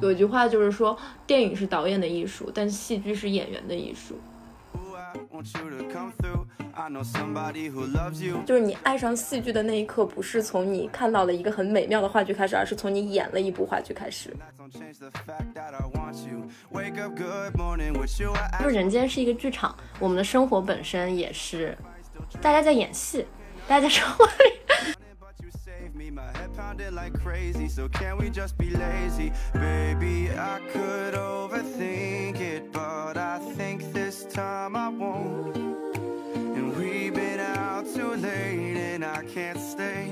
有一句话就是说，电影是导演的艺术，但戏剧是演员的艺术。就是你爱上戏剧的那一刻，不是从你看到了一个很美妙的话剧开始，而是从你演了一部话剧开始。就人间是一个剧场，我们的生活本身也是，大家在演戏，大家在生活里。Too late and I can't stay.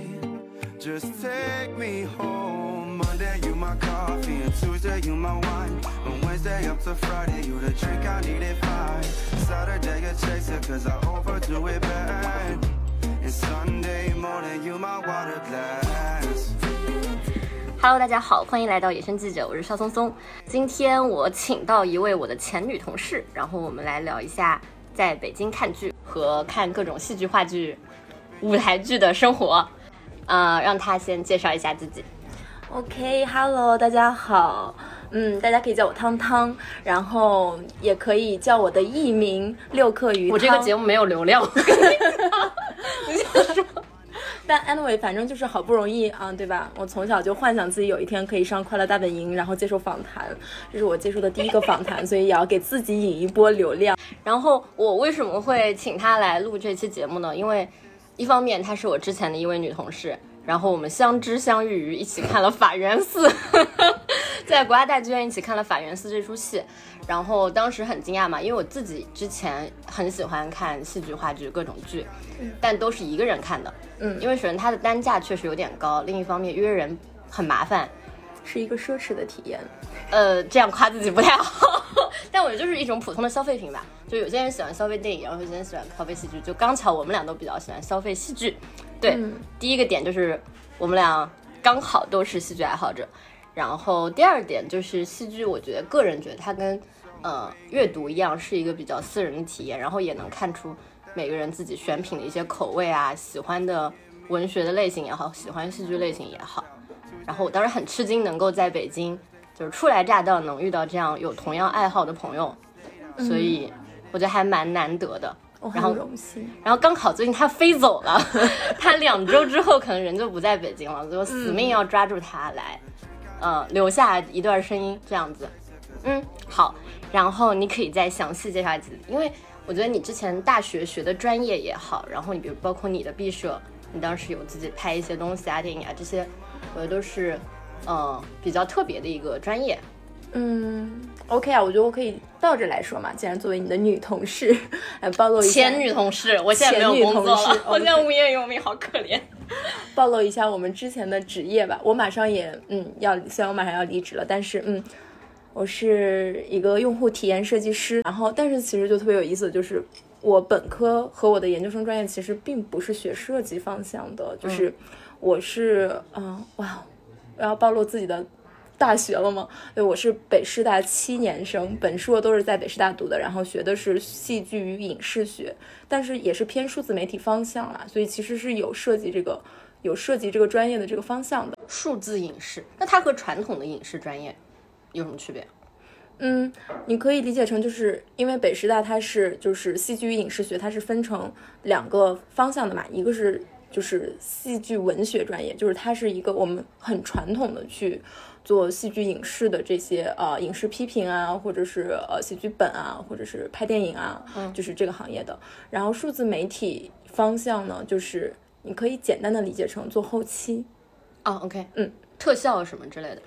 Just take me home. Monday, you my coffee, and Tuesday, you my wine. And Wednesday up to Friday, you the drink I need it fine. Saturday, a chaser, cause I overdo it bad. And Sunday morning, you my water glass. Hello，大家好，欢迎来到野生记者，我是邵松松。今天我请到一位我的前女同事，然后我们来聊一下在北京看剧。和看各种戏剧、话剧、舞台剧的生活，呃，让她先介绍一下自己。OK，Hello，大家好，嗯，大家可以叫我汤汤，然后也可以叫我的艺名六克鱼。我这个节目没有流量。你先说。但 anyway，反正就是好不容易啊，对吧？我从小就幻想自己有一天可以上《快乐大本营》，然后接受访谈，这是我接受的第一个访谈，所以也要给自己引一波流量。然后我为什么会请她来录这期节目呢？因为一方面她是我之前的一位女同事，然后我们相知相遇于一起看了《法源寺》，在国家大剧院一起看了《法源寺》这出戏。然后当时很惊讶嘛，因为我自己之前很喜欢看戏剧、话剧各种剧，但都是一个人看的。嗯，因为首先它的单价确实有点高，另一方面约人很麻烦，是一个奢侈的体验。呃，这样夸自己不太好，但我就是一种普通的消费品吧。就有些人喜欢消费电影，然后有些人喜欢消费戏剧。就刚巧我们俩都比较喜欢消费戏剧。对，第一个点就是我们俩刚好都是戏剧爱好者。然后第二点就是戏剧，我觉得个人觉得它跟呃，阅读一样是一个比较私人的体验，然后也能看出每个人自己选品的一些口味啊，喜欢的文学的类型也好，喜欢戏剧类型也好。然后我当时很吃惊，能够在北京就是初来乍到能遇到这样有同样爱好的朋友，所以我觉得还蛮难得的。然后荣幸。然后刚好最近他飞走了，他两周之后可能人就不在北京了，所以我死命要抓住他来，嗯，留下一段声音这样子。嗯，好。然后你可以再详细介绍自己，因为我觉得你之前大学学的专业也好，然后你比如包括你的毕设，你当时有自己拍一些东西啊、电影啊这些，我觉得都是，嗯，比较特别的一个专业。嗯，OK 啊，我觉得我可以倒着来说嘛，既然作为你的女同事，来暴露一下前女同事，我现在没有工作了，我现在无业游民，好可怜。暴露一下我们之前的职业吧，我马上也嗯要，虽然我马上要离职了，但是嗯。我是一个用户体验设计师，然后但是其实就特别有意思，就是我本科和我的研究生专业其实并不是学设计方向的，就是我是嗯哇，我要暴露自己的大学了吗？对，我是北师大七年生，本硕都是在北师大读的，然后学的是戏剧与影视学，但是也是偏数字媒体方向啦，所以其实是有涉及这个有涉及这个专业的这个方向的数字影视，那它和传统的影视专业？有什么区别？嗯，你可以理解成就是因为北师大它是就是戏剧与影视学，它是分成两个方向的嘛。一个是就是戏剧文学专业，就是它是一个我们很传统的去做戏剧影视的这些呃影视批评啊，或者是呃写剧本啊，或者是拍电影啊，就是这个行业的。然后数字媒体方向呢，就是你可以简单的理解成做后期。啊，OK，嗯，特效什么之类的。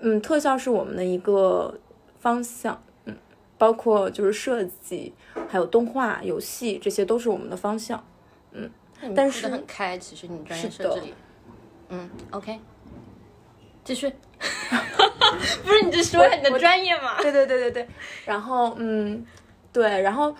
嗯，特效是我们的一个方向，嗯，包括就是设计，还有动画、游戏，这些都是我们的方向，嗯。但是很开，其实你专业设嗯，OK，继续。不是你就说你的专业嘛？对对对对对。然后嗯，对，然后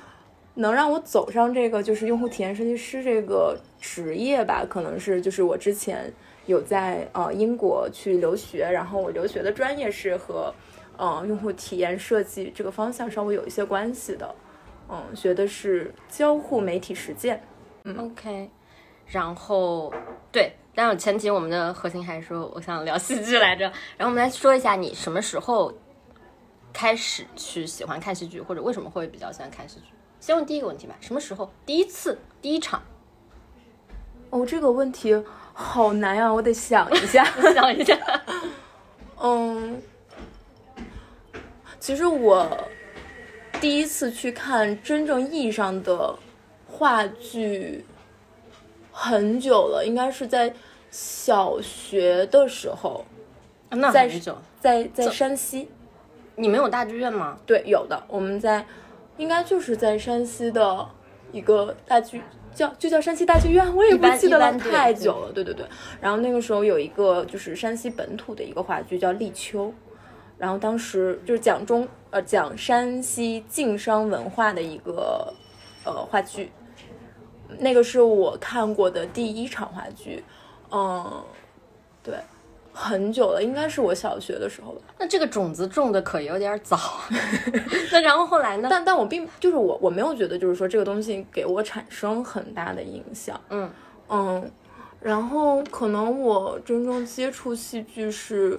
能让我走上这个就是用户体验设计师这个职业吧，可能是就是我之前。有在呃英国去留学，然后我留学的专业是和，呃用户体验设计这个方向稍微有一些关系的，嗯，学的是交互媒体实践，嗯，OK，然后对但是前提我们的核心还是说我想聊戏剧来着。然后我们来说一下你什么时候开始去喜欢看戏剧，或者为什么会比较喜欢看戏剧？先问第一个问题吧，什么时候第一次第一场？哦，这个问题好难呀，我得想一下，想一下。嗯，其实我第一次去看真正意义上的话剧很久了，应该是在小学的时候，那在很久。在在山西。你们有大剧院吗？对，有的，我们在应该就是在山西的一个大剧。叫就叫山西大剧院，我也不记得了，太久了。对对对，然后那个时候有一个就是山西本土的一个话剧叫《立秋》，然后当时就是讲中呃讲山西晋商文化的一个呃话剧，那个是我看过的第一场话剧，嗯，对。很久了，应该是我小学的时候吧。那这个种子种的可有点早。那然后后来呢？但但我并就是我我没有觉得就是说这个东西给我产生很大的影响。嗯嗯，然后可能我真正接触戏剧是，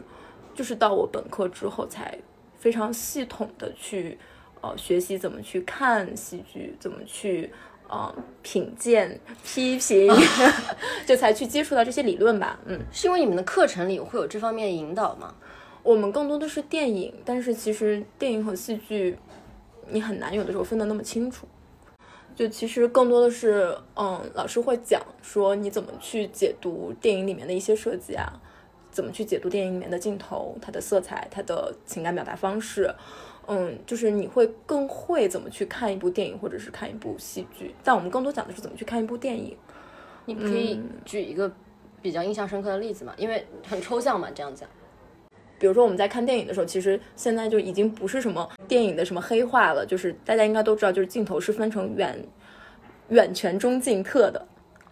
就是到我本科之后才非常系统的去呃学习怎么去看戏剧，怎么去。呃，品鉴、批评，就才去接触到这些理论吧。嗯，是因为你们的课程里会有这方面引导吗？我们更多的是电影，但是其实电影和戏剧，你很难有的时候分得那么清楚。就其实更多的是，嗯，老师会讲说你怎么去解读电影里面的一些设计啊，怎么去解读电影里面的镜头、它的色彩、它的情感表达方式。嗯，就是你会更会怎么去看一部电影，或者是看一部戏剧。但我们更多讲的是怎么去看一部电影。你可以举一个比较印象深刻的例子嘛？因为很抽象嘛，这样讲。比如说我们在看电影的时候，其实现在就已经不是什么电影的什么黑化了，就是大家应该都知道，就是镜头是分成远、远全、中、近、特的。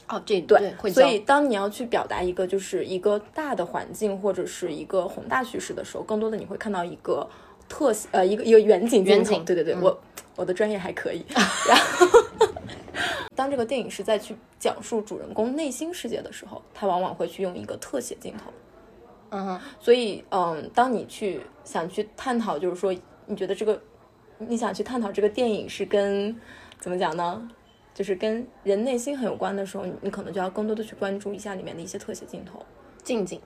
哦，这对。所以当你要去表达一个就是一个大的环境或者是一个宏大叙事的时候，更多的你会看到一个。特写呃一个一个远景镜头对对对，我我的专业还可以。然后，当这个电影是在去讲述主人公内心世界的时候，他往往会去用一个特写镜头。嗯，所以嗯，当你去想去探讨，就是说你觉得这个你想去探讨这个电影是跟怎么讲呢？就是跟人内心很有关的时候，你可能就要更多的去关注一下里面的一些特写镜头、近景，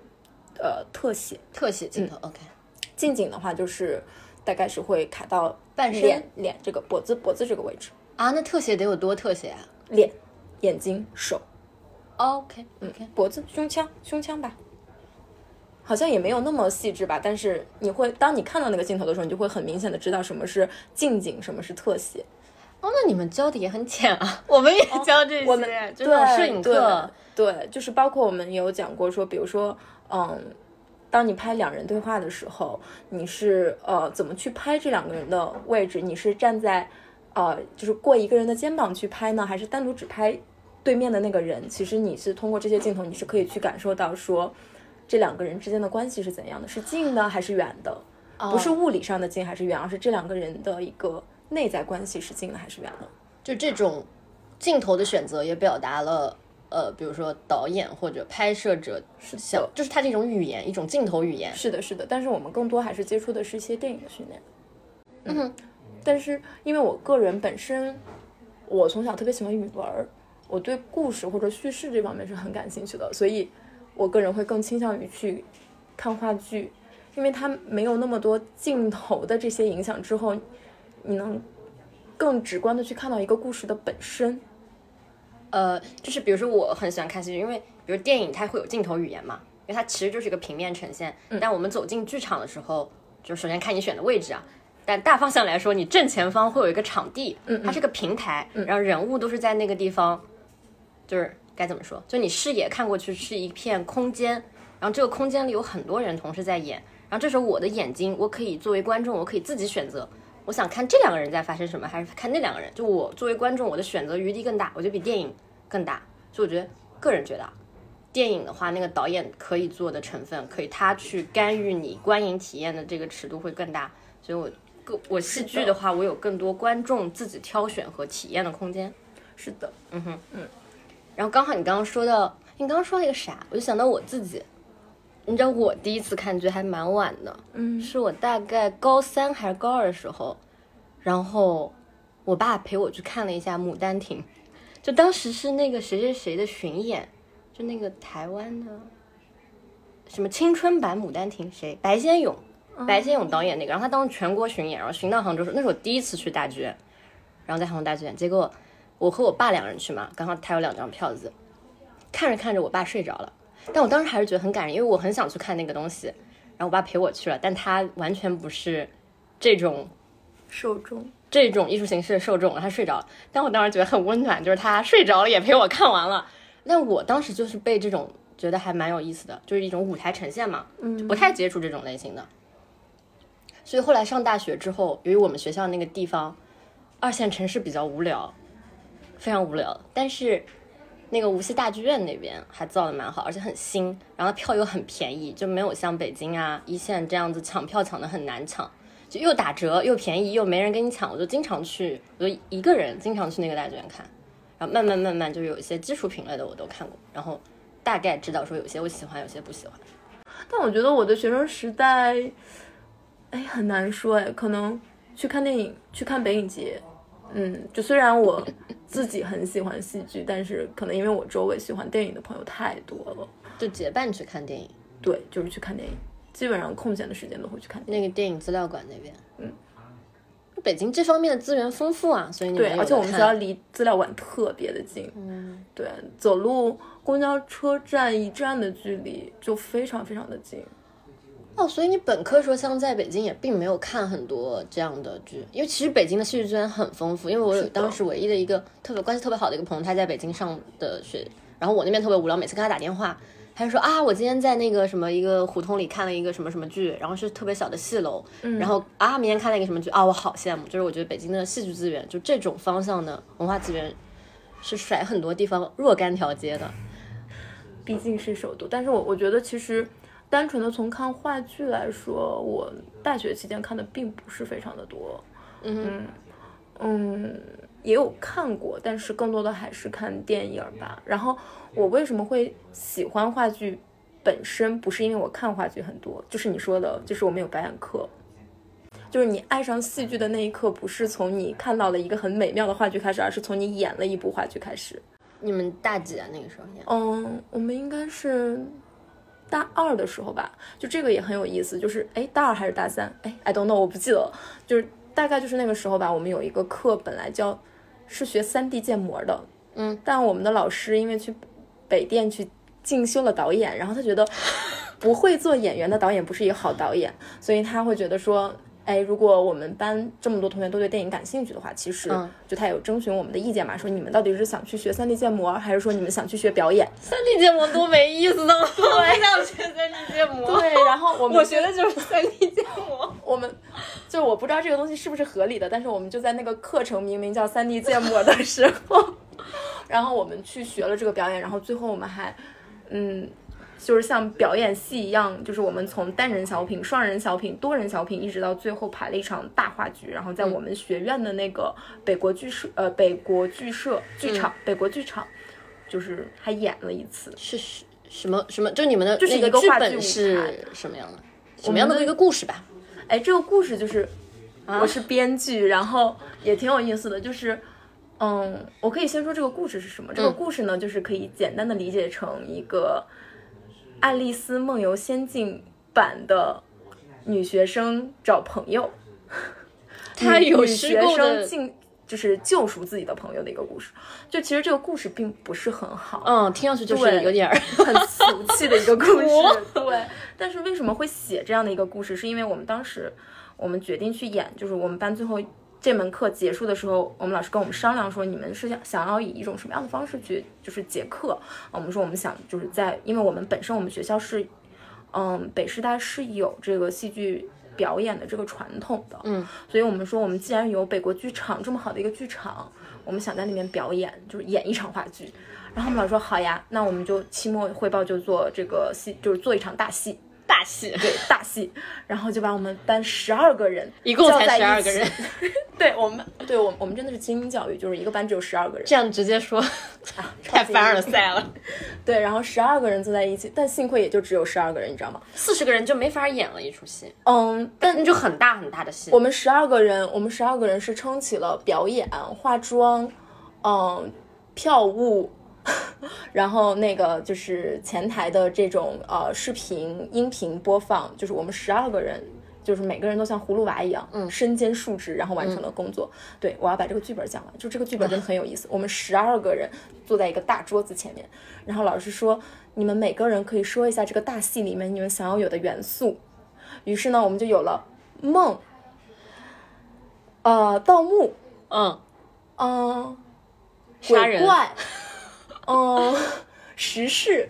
呃，特写特写镜头。OK。近景的话，就是大概是会卡到半身、脸、脸这个脖子、脖子这个位置啊。那特写得有多特写啊？脸、眼睛、手。OK，嗯，脖子、胸腔、胸腔吧，好像也没有那么细致吧。但是你会，当你看到那个镜头的时候，你就会很明显的知道什么是近景，什么是特写。哦，那你们教的也很浅啊。我们也教这些，我们就是摄影课，对，就是包括我们也有讲过说，比如说，嗯。当你拍两人对话的时候，你是呃怎么去拍这两个人的位置？你是站在呃就是过一个人的肩膀去拍呢，还是单独只拍对面的那个人？其实你是通过这些镜头，你是可以去感受到说这两个人之间的关系是怎样的，是近的还是远的？不是物理上的近还是远，而是这两个人的一个内在关系是近的还是远的？就这种镜头的选择也表达了。呃，比如说导演或者拍摄者是想，就是它这种语言，一种镜头语言。是的，是的。但是我们更多还是接触的是一些电影的训练。嗯，但是因为我个人本身，我从小特别喜欢语文，我对故事或者叙事这方面是很感兴趣的，所以我个人会更倾向于去看话剧，因为它没有那么多镜头的这些影响之后，你能更直观的去看到一个故事的本身。呃，就是比如说我很喜欢看戏剧，因为比如电影它会有镜头语言嘛，因为它其实就是一个平面呈现。但我们走进剧场的时候，就首先看你选的位置啊。但大方向来说，你正前方会有一个场地，它是个平台，然后人物都是在那个地方，就是该怎么说？就你视野看过去是一片空间，然后这个空间里有很多人同时在演，然后这时候我的眼睛，我可以作为观众，我可以自己选择。我想看这两个人在发生什么，还是看那两个人？就我作为观众，我的选择余地更大，我觉得比电影更大。所以我觉得，个人觉得，电影的话，那个导演可以做的成分，可以他去干预你观影体验的这个尺度会更大。所以我个我戏剧的话，我有更多观众自己挑选和体验的空间。是的，嗯哼，嗯。然后刚好你刚刚说到你刚刚说了一个啥，我就想到我自己。你知道我第一次看剧还蛮晚的，嗯是我大概高三还是高二的时候，然后我爸陪我去看了一下《牡丹亭》，就当时是那个谁谁谁的巡演，就那个台湾的什么青春版《牡丹亭》，谁？白先勇，白先勇导演那个，然后他当时全国巡演，然后巡到杭州时候，那是我第一次去大剧院，然后在杭州大剧院，结果我和我爸两人去嘛，刚好他有两张票子，看着看着我爸睡着了，但我当时还是觉得很感人，因为我很想去看那个东西，然后我爸陪我去了，但他完全不是这种受众，这种艺术形式的受众，他睡着了。但我当时觉得很温暖，就是他睡着了也陪我看完了。但我当时就是被这种觉得还蛮有意思的，就是一种舞台呈现嘛，就不太接触这种类型的。所以后来上大学之后，由于我们学校那个地方二线城市比较无聊，非常无聊，但是那个无锡大剧院那边还造的蛮好，而且很新，然后票又很便宜，就没有像北京啊一线这样子抢票抢的很难抢。就又打折又便宜又没人跟你抢，我就经常去，我就一个人经常去那个大剧院看，然后慢慢慢慢就有一些基础品类的我都看过，然后大概知道说有些我喜欢，有些不喜欢。但我觉得我的学生时代，哎，很难说哎，可能去看电影，去看北影节，嗯，就虽然我自己很喜欢戏剧，但是可能因为我周围喜欢电影的朋友太多了，就结伴去看电影，对，就是去看电影，基本上空闲的时间都会去看。那个电影资料馆那边，嗯，北京这方面的资源丰富啊，所以你们对，而且我们学校离资料馆特别的近，嗯，对，走路公交车站一站的距离就非常非常的近。哦，所以你本科时候像在北京也并没有看很多这样的剧，因为其实北京的戏剧资源很丰富。因为我有当时唯一的一个特别关系特别好的一个朋友，他在北京上的学，然后我那边特别无聊，每次跟他打电话，他就说啊，我今天在那个什么一个胡同里看了一个什么什么剧，然后是特别小的戏楼，然后啊，明天看了一个什么剧啊，我好羡慕。就是我觉得北京的戏剧资源，就这种方向的文化资源，是甩很多地方若干条街的。毕竟是首都，但是我我觉得其实单纯的从看话剧来说，我大学期间看的并不是非常的多，嗯嗯，也有看过，但是更多的还是看电影吧。然后我为什么会喜欢话剧本身，不是因为我看话剧很多，就是你说的，就是我们有表演课。就是你爱上戏剧的那一刻，不是从你看到了一个很美妙的话剧开始，而是从你演了一部话剧开始。你们大几啊？那个时候演？嗯，我们应该是大二的时候吧，就这个也很有意思，就是哎，大二还是大三？哎，I don't know，我不记得了，就是大概就是那个时候吧。我们有一个课本来叫是学三 D 建模的，嗯，但我们的老师因为去北电去进修了导演，然后他觉得 不会做演员的导演不是一个好导演，所以他会觉得说。哎，如果我们班这么多同学都对电影感兴趣的话，其实嗯就他有征询我们的意见嘛，说你们到底是想去学三 D 建模，还是说你们想去学表演？三 D 建模多没意思呢，我不想学三 D 建模。对，然后我们我学的就是三 D 建模。我们就我不知道这个东西是不是合理的，但是我们就在那个课程明明叫三 D 建模的时候，然后我们去学了这个表演，然后最后我们还，嗯，就是像表演戏一样，就是我们从单人小品、双人小品、多人小品，一直到最后排了一场大话剧，然后在我们学院的那个北国剧社，呃，北国剧社剧场，北国剧场，就是还演了一次。是是什么什么？就你们的就是一个话剧是台什么样的？什么样的一个故事吧？哎，这个故事就是我是编剧，然后也挺有意思的，就是。嗯，我可以先说这个故事是什么。这个故事呢，就是可以简单的理解成一个《爱丽丝梦游仙境》版的女学生找朋友，她有学生进就是救赎自己的朋友的一个故事。就其实这个故事并不是很好，嗯，听上去就是有点儿 很俗气的一个故事。对，但是为什么会写这样的一个故事？是因为我们当时我们决定去演，就是我们班最后这门课结束的时候，我们老师跟我们商量说，你们是想想要以一种什么样的方式去就是结课？我们说我们想就是在，因为我们本身我们学校是，嗯，北师大是有这个戏剧。表演的这个传统的，嗯，所以我们说，我们既然有北国剧场这么好的一个剧场，我们想在里面表演，就是演一场话剧。然后我们老师说好呀，那我们就期末汇报就做这个戏，就是做一场大戏，大戏，对大戏。然后就把我们班十二个人一共才十二个人，对我们，对我们我们真的是精英教育，就是一个班只有十二个人，这样直接说啊，太凡尔赛了。对，然后十二个人坐在一起，但幸亏也就只有十二个人，你知道吗？四十个人就没法演了一出戏，嗯，但那就很大很大的戏。我们十二个人，我们十二个人是撑起了表演、化妆，嗯，票务，然后那个就是前台的这种呃视频、音频播放，就是我们十二个人，就是每个人都像葫芦娃一样，嗯，身兼数职，然后完成了工作。对我要把这个剧本讲完，就这个剧本真的 很有意思。我们十二个人坐在一个大桌子前面，然后老师说，你们每个人可以说一下这个大戏里面你们想要有的元素。于是呢，我们就有了梦，呃，盗墓，嗯，嗯，杀人鬼怪，嗯，时事，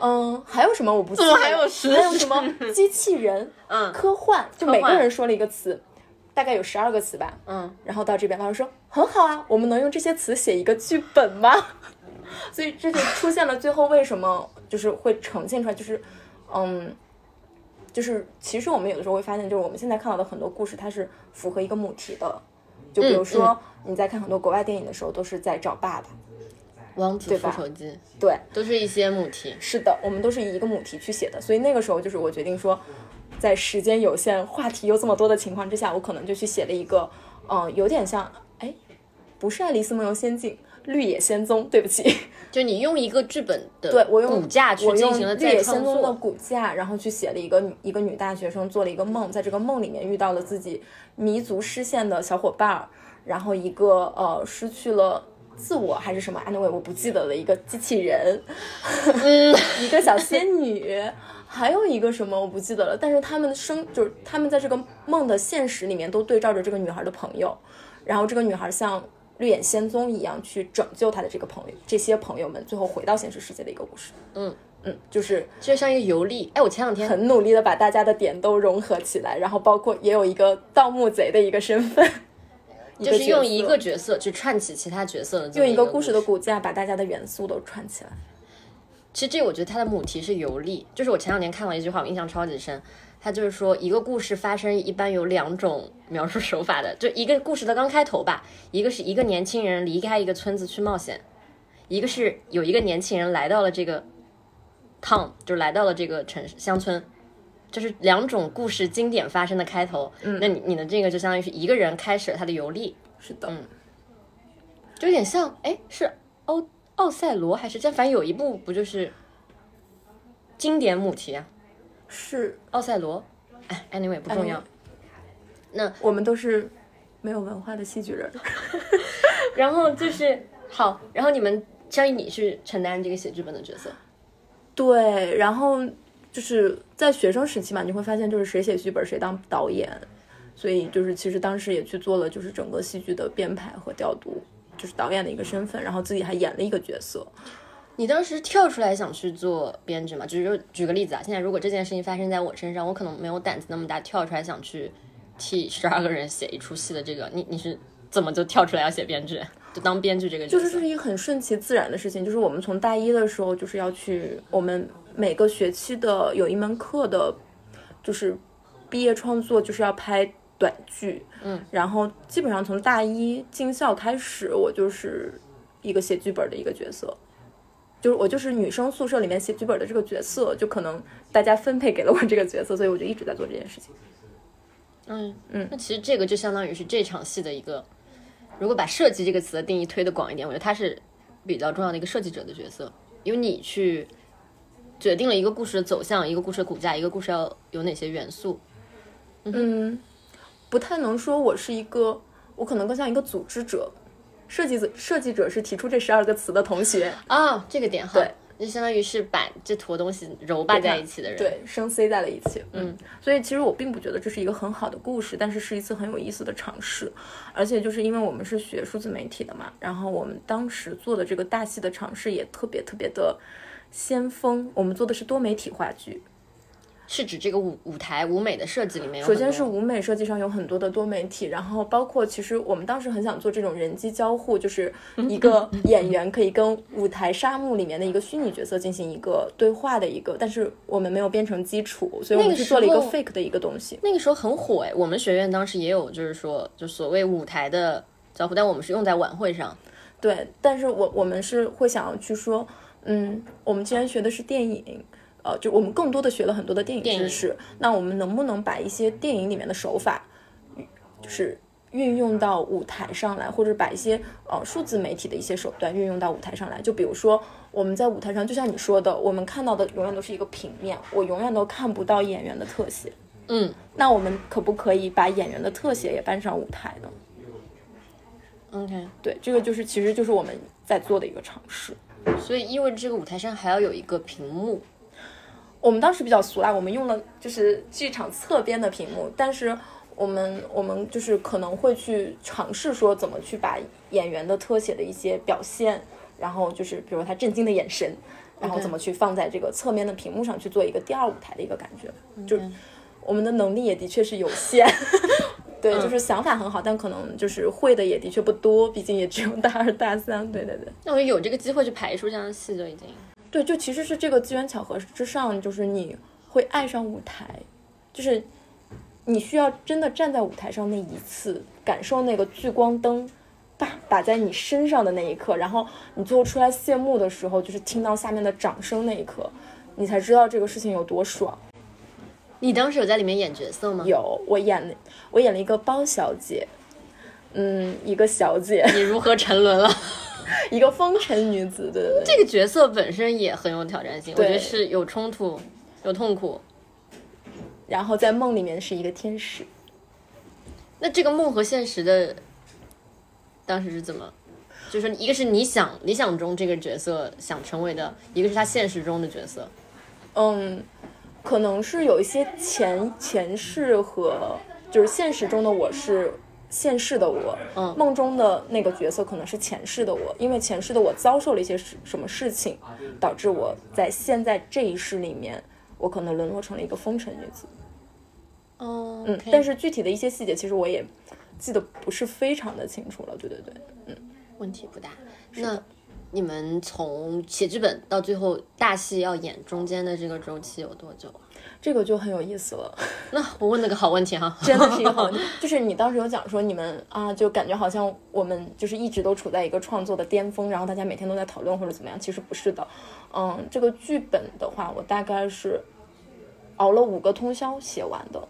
嗯，还有什么我不记得了，嗯还有时还有什么机器人，嗯科幻，就每个人说了一个词，大概有十二个词吧，嗯，然后到这边老师说很好啊，我们能用这些词写一个剧本吗？所以这就出现了最后为什么就是会呈现出来，就是嗯。就是其实我们有的时候会发现，就是我们现在看到的很多故事，它是符合一个母题的。就比如说你在看很多国外电影的时候，都是在找爸爸。王子复仇记对，都是一些母题。是的，我们都是以一个母题去写的。所以那个时候就是我决定说，在时间有限、话题又这么多的情况之下，我可能就去写了一个，嗯，有点像，哎，不是《爱丽丝梦游仙境》，《绿野仙踪》，对不起。就你用一个剧本的对我用骨架去我用进行了绿野仙踪的，骨架，然后去写了一个女一个女大学生做了一个梦，在这个梦里面遇到了自己迷足失陷的小伙伴儿，然后一个呃失去了。自我还是什么？anyway，我不记得了。一个机器人，嗯，一个小仙女，还有一个什么我不记得了。但是他们的生就是他们在这个梦的现实里面都对照着这个女孩的朋友，然后这个女孩像绿野仙踪一样去拯救她的这个朋友，这些朋友们最后回到现实世界的一个故事。嗯嗯，就是就像一个游历。哎，我前两天很努力的把大家的点都融合起来，然后包括也有一个盗墓贼的一个身份，就是用一个角色去串起其他角色的用一个故故事的骨架把大家的元素都串起来。其实这我觉得它的母题是游历，就是我前两年看了一句话，我印象超级深。它就是说，一个故事发生一般有两种描述手法的，就一个故事的刚开头吧，一个是一个年轻人离开一个村子去冒险，一个是有一个年轻人来到了这个 town，就是来到了这个城市乡村，就是两种故事经典发生的开头。嗯，那你你的这个就相当于是一个人开始了他的游历，是的，嗯就有点像，哎，是奥奥赛罗还是这样？反正有一部不就是经典母题啊？是奥赛罗，哎，anyway 不重要。那我们都是没有文化的戏剧人。然后就是好，然后你们相当于你是承担这个写剧本的角色，对，然后就是在学生时期嘛，你会发现就是谁写剧本谁当导演，所以就是其实当时也去做了就是整个戏剧的编排和调度，就是导演的一个身份，然后自己还演了一个角色。你当时跳出来想去做编剧嘛？举举个例子啊，现在如果这件事情发生在我身上，我可能没有胆子那么大跳出来想去替十二个人写一出戏的这个，你你是怎么就跳出来要写编剧，就当编剧这个？就是这是一个很顺其自然的事情，就是我们从大一的时候就是要去，我们每个学期的有一门课的，就是毕业创作就是要拍短剧，嗯，然后基本上从大一进校开始，我就是一个写剧本的一个角色。就是我就是女生宿舍里面写剧本的这个角色，就可能大家分配给了我这个角色，所以我就一直在做这件事情。嗯嗯那其实这个就相当于是这场戏的一个，如果把设计这个词的定义推得广一点，我觉得它是比较重要的一个设计者的角色，因为你去决定了一个故事的走向，一个故事的骨架，一个故事要有哪些元素。嗯，不太能说我是一个，我可能更像一个组织者。设计者设计者是提出这十二个词的同学，啊，这个点好，对，就相当于是把这坨东西揉巴在一起的人。，对，生塞在了一起。嗯，所以其实我并不觉得这是一个很好的故事，但是是一次很有意思的尝试。而且就是因为我们是学数字媒体的嘛，然后我们当时做的这个大戏的尝试也特别特别的先锋。我们做的是多媒体话剧，是指这个舞舞台舞美的设计里面首先是舞美设计上有很多的多媒体，然后包括其实我们当时很想做这种人机交互，就是一个 演员可以跟舞台沙漠里面的一个虚拟角色进行一个对话的一个，但是我们没有编成基础，所以我们是做了一个 fake 的一个东西。那个时候很火哎，我们学院当时也有，就是说就所谓舞台的交互，但我们是用在晚会上。对，但是我我们是会想要去说，嗯，我们既然学的是电影，呃，就我们更多的学了很多的电影知识，那我们能不能把一些电影里面的手法，就是运用到舞台上来，或者把一些呃数字媒体的一些手段运用到舞台上来？就比如说我们在舞台上，就像你说的，我们看到的永远都是一个平面，我永远都看不到演员的特写。嗯，那我们可不可以把演员的特写也搬上舞台呢？OK，对，这个就是其实就是我们在做的一个尝试。所以意味着这个舞台上还要有一个屏幕。我们当时比较俗啦，我们用了就是剧场侧边的屏幕，但是我们我们就是可能会去尝试说怎么去把演员的特写的一些表现，然后就是比如他震惊的眼神，然后怎么去放在这个侧面的屏幕上去做一个第二舞台的一个感觉，就我们的能力也的确是有限。对，就是想法很好，但可能就是会的也的确不多，毕竟也只有大二大三。对对对。那我有这个机会去排一出这样的戏就已经。对，就其实是这个机缘巧合之上，就是你会爱上舞台，就是你需要真的站在舞台上那一次，感受那个聚光灯，打打在你身上的那一刻，然后你最后出来谢幕的时候，就是听到下面的掌声那一刻，你才知道这个事情有多爽。你当时有在里面演角色吗？。有，我演了，我演了一个包小姐，嗯，一个小姐，你如何沉沦了？一个风尘女子，对对对。这个角色本身也很有挑战性，我觉得是有冲突、有痛苦。然后在梦里面是一个天使。那这个梦和现实的当时是怎么？就是说，一个是你想理想中这个角色想成为的，一个是他现实中的角色。嗯，可能是有一些前前世和就是现实中的我是现世的我，嗯梦中的那个角色可能是前世的我，因为前世的我遭受了一些什什么事情，导致我在现在这一世里面，我可能沦落成了一个风尘女子。哦，嗯，但是具体的一些细节，其实我也记得不是非常的清楚了。对对对，嗯问题不大。那你们从写剧本到最后大戏要演，中间的这个周期有多久？这个就很有意思了。那我问了个好问题哈，真的是一个好问题。就是你当时有讲说你们啊，就感觉好像我们就是一直都处在一个创作的巅峰，然后大家每天都在讨论或者怎么样，其实不是的。嗯，这个剧本的话，我大概是熬了五个通宵写完的。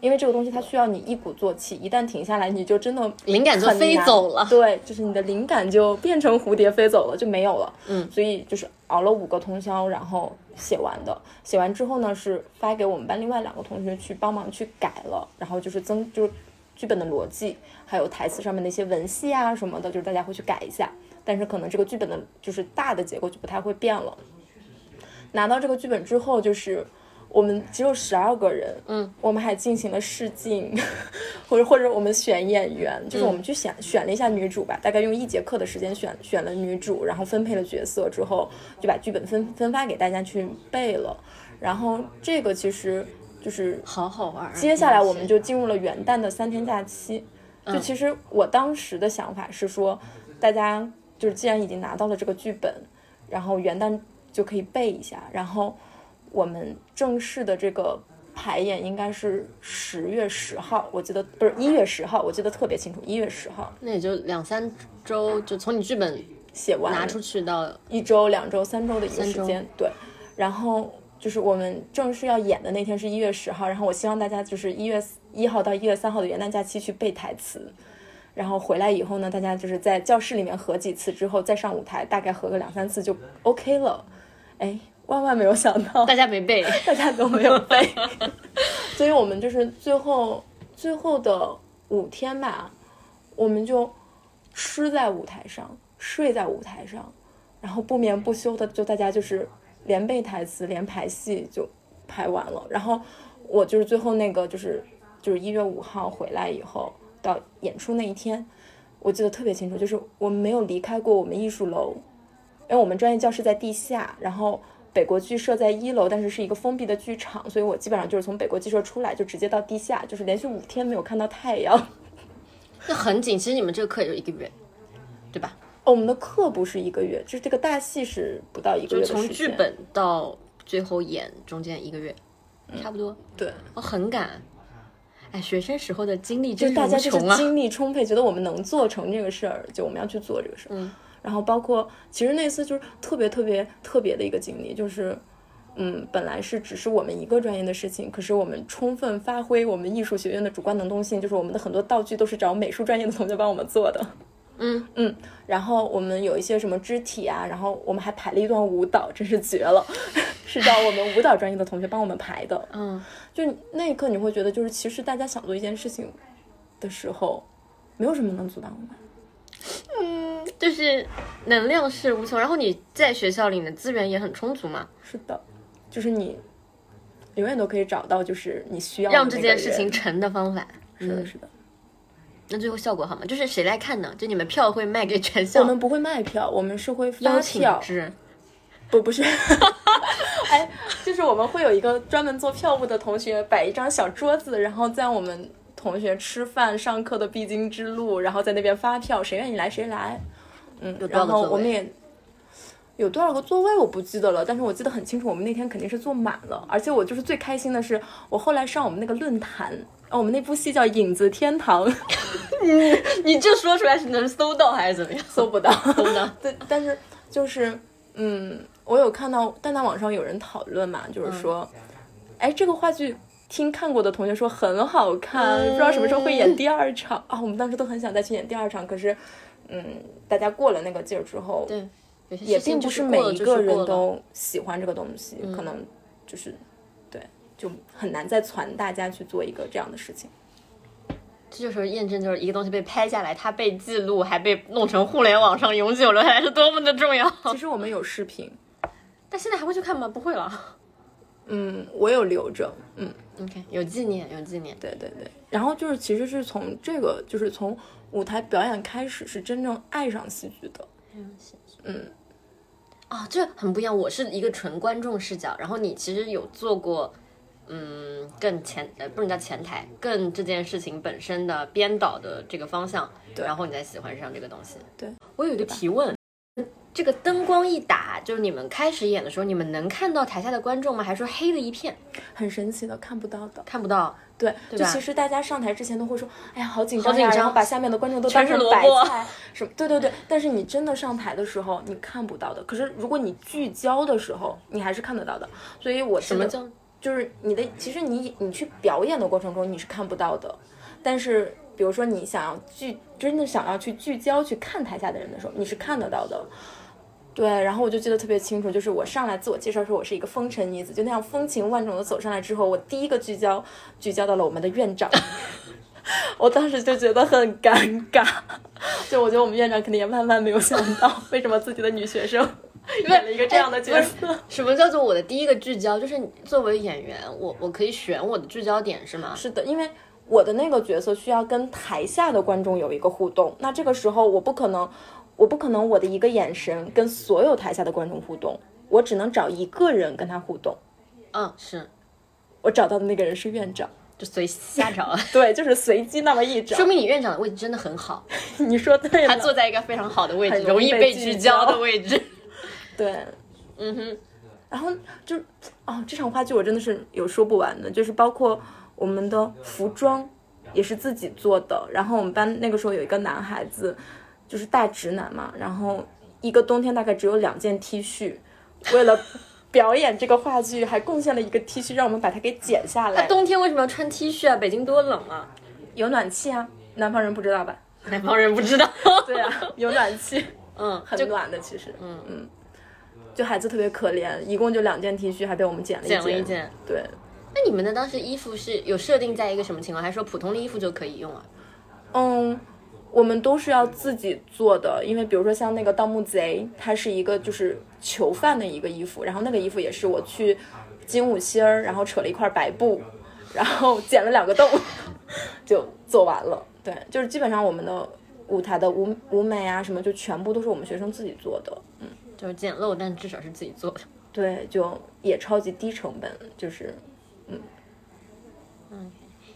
因为这个东西它需要你一鼓作气，一旦停下来，你就真的灵感就飞走了。对，就是你的灵感就变成蝴蝶飞走了，就没有了。嗯，所以就是熬了五个通宵，然后写完的。写完之后呢，是发给我们班另外两个同学去帮忙去改了，然后就是增就是剧本的逻辑，还有台词上面的一些文戏啊什么的，就是大家会去改一下。但是可能这个剧本的就是大的结构就不太会变了。拿到这个剧本之后，就是我们只有十二个人，嗯，我们还进行了试镜，或者或者我们选演员，就是我们去选、选了一下女主吧，大概用一节课的时间选选了女主，然后分配了角色之后，就把剧本分分发给大家去背了。然后这个其实就是好好玩啊。接下来我们就就进入了元旦的三天假期。就其实我当时的想法是说，大家就是既然已经拿到了这个剧本，然后元旦就可以背一下，然后我们正式的这个排演应该是十月十号，我记得不是一月十号，我记得特别清楚，一月十号那也就两三周，就从你剧本写完，拿出去到一周、两周、三周的一个时间，对。然后就是我们正式要演的那天是一月十号，然后我希望大家就是一月一号到一月三号的元旦假期去背台词，然后回来以后呢，大家就是在教室里面合几次之后再上舞台，大概合个两三次就 OK 了。哎，万万没有想到，大家没背，大家都没有背，所以我们就是最后最后的五天吧，我们就吃在舞台上，睡在舞台上，然后不眠不休的就大家就是连背台词连排戏就排完了，然后我就是最后那个就是就是一月五号回来以后到演出那一天，我记得特别清楚，就是我们没有离开过我们艺术楼，因为我们专业教室在地下，然后北国剧社在一楼，但是是一个封闭的剧场，所以我基本上就是从北国剧社出来就直接到地下，就是连续五天没有看到太阳。那很紧。其实你们这个课也就一个月，对吧？哦我们的课不是一个月，就是这个大戏是不到一个月的时间。从剧本到最后演中间一个月，差不多。对，哦，很赶。哎，学生时候的精力就大家就是！精力充沛，觉得我们能做成这个事儿，就我们要去做这个事儿。嗯然后包括其实那次就是特别特别特别的一个经历，就是嗯，本来是只是我们一个专业的事情，可是我们充分发挥我们艺术学院的主观能动性，就是我们的很多道具都是找美术专业的同学帮我们做的。嗯嗯，然后我们有一些什么肢体啊，然后我们还排了一段舞蹈，真是绝了，是找我们舞蹈专业的同学帮我们排的。嗯，就那一刻你会觉得，就是其实大家想做一件事情的时候，没有什么能阻挡我们。嗯，就是能量是无穷，然后你在学校里你的资源也很充足嘛，是的，就是你永远都可以找到，就是你需要让这件事情成的方法。是的，是的。那最后效果好吗？就是谁来看呢？就你们票会卖给全校？我们不会卖票，我们是会发邀请。不，不是，哎，就是我们会有一个专门做票务的同学摆一张小桌子，然后在我们同学吃饭、上课的必经之路，然后在那边发票，谁愿意来谁来。嗯，然后我们也有多少个座位我不记得了，但是我记得很清楚，我们那天肯定是坐满了。而且我就是最开心的是，我后来上我们那个论坛，哦，我们那部戏叫《影子天堂》，你这说出来是能搜到还是怎么样？搜不到，搜不到。对，但是就是，嗯，我有看到，但在网上有人讨论嘛，就是说，哎、这个话剧听看过的同学说很好看，不知道什么时候会演第二场啊。我们当时都很想再去演第二场，可是，嗯，大家过了那个劲儿之后，对，也并不是每一个人都喜欢这个东西，可能就是对，就很难再传大家去做一个这样的事情。这就是验证，就是一个东西被拍下来，它被记录，还被弄成互联网上永久留下来，是多么的重要。其实我们有视频，但现在还会去看吗？不会了。嗯，我有留着，嗯。OK，有纪念，有纪念。对对对，然后就是其实是从这个就是从舞台表演开始，是真正爱上戏剧的。嗯，啊、这很不一样。我是一个纯观众视角，然后你其实有做过，嗯，更前呃不能叫前台，更这件事情本身的编导的这个方向，对然后你再喜欢上这个东西。对，我有一个提问。这个灯光一打，就是你们开始演的时候，你们能看到台下的观众吗？还是说黑的一片，很神奇的，看不到的。看不到？对，就其实大家上台之前都会说，哎呀，好紧张呀，好紧张然后把下面的观众都全当成白菜，什么？对对对。但是你真的上台的时候，你看不到的。可是如果你聚焦的时候，你还是看得到的。所以我什什么叫？就是你的，其实你你去表演的过程中你是看不到的，但是比如说你想要聚，真的想要去聚焦去看台下的人的时候，你是看得到的。对，然后我就记得特别清楚，就是我上来自我介绍说我是一个风尘女子，就那样风情万种的走上来之后，我第一个聚焦聚焦到了我们的院长，我当时就觉得很尴尬，就我觉得我们院长肯定也万万没有想到，为什么自己的女学生演了一个这样的角色。什么叫做我的第一个聚焦？就是你作为演员，我我可以选我的聚焦点是吗？是的，因为我的那个角色需要跟台下的观众有一个互动，那这个时候我不可能，我不可能我的一个眼神跟所有台下的观众互动，我只能找一个人跟他互动。嗯，是，我找到的那个人是院长，就随瞎找。对，就是随机那么一找说。明你院长的位置真的很好，你说对了，他坐在一个非常好的位置，很容容易易被聚焦的位置。对，嗯哼，然后就哦，这场话剧我真的是有说不完的，就是包括我们的服装也是自己做的。然后我们班那个时候有一个男孩子，就是大直男嘛，然后一个冬天大概只有两件 T 恤，为了表演这个话剧，还贡献了一个 T 恤，让我们把它给剪下来。冬天为什么要穿 T 恤啊？北京多冷啊！有暖气啊，南方人不知道吧？南方人不知道。对啊，有暖气，嗯，很暖的其实。嗯嗯，就孩子特别可怜，一共就两件 T 恤，还被我们剪了一剪了一件。对。那你们的当时衣服是有设定在一个什么情况，还是说普通的衣服就可以用啊？嗯，我们都是要自己做的，因为比如说像那个盗墓贼，它是一个就是囚犯的一个衣服，然后那个衣服也是我去金五星儿，然后扯了一块白布，然后剪了两个洞，就做完了。对，就是基本上我们的舞台的舞舞美啊什么，就全部都是我们学生自己做的。嗯，就是简陋，但至少是自己做的。对，就也超级低成本，就是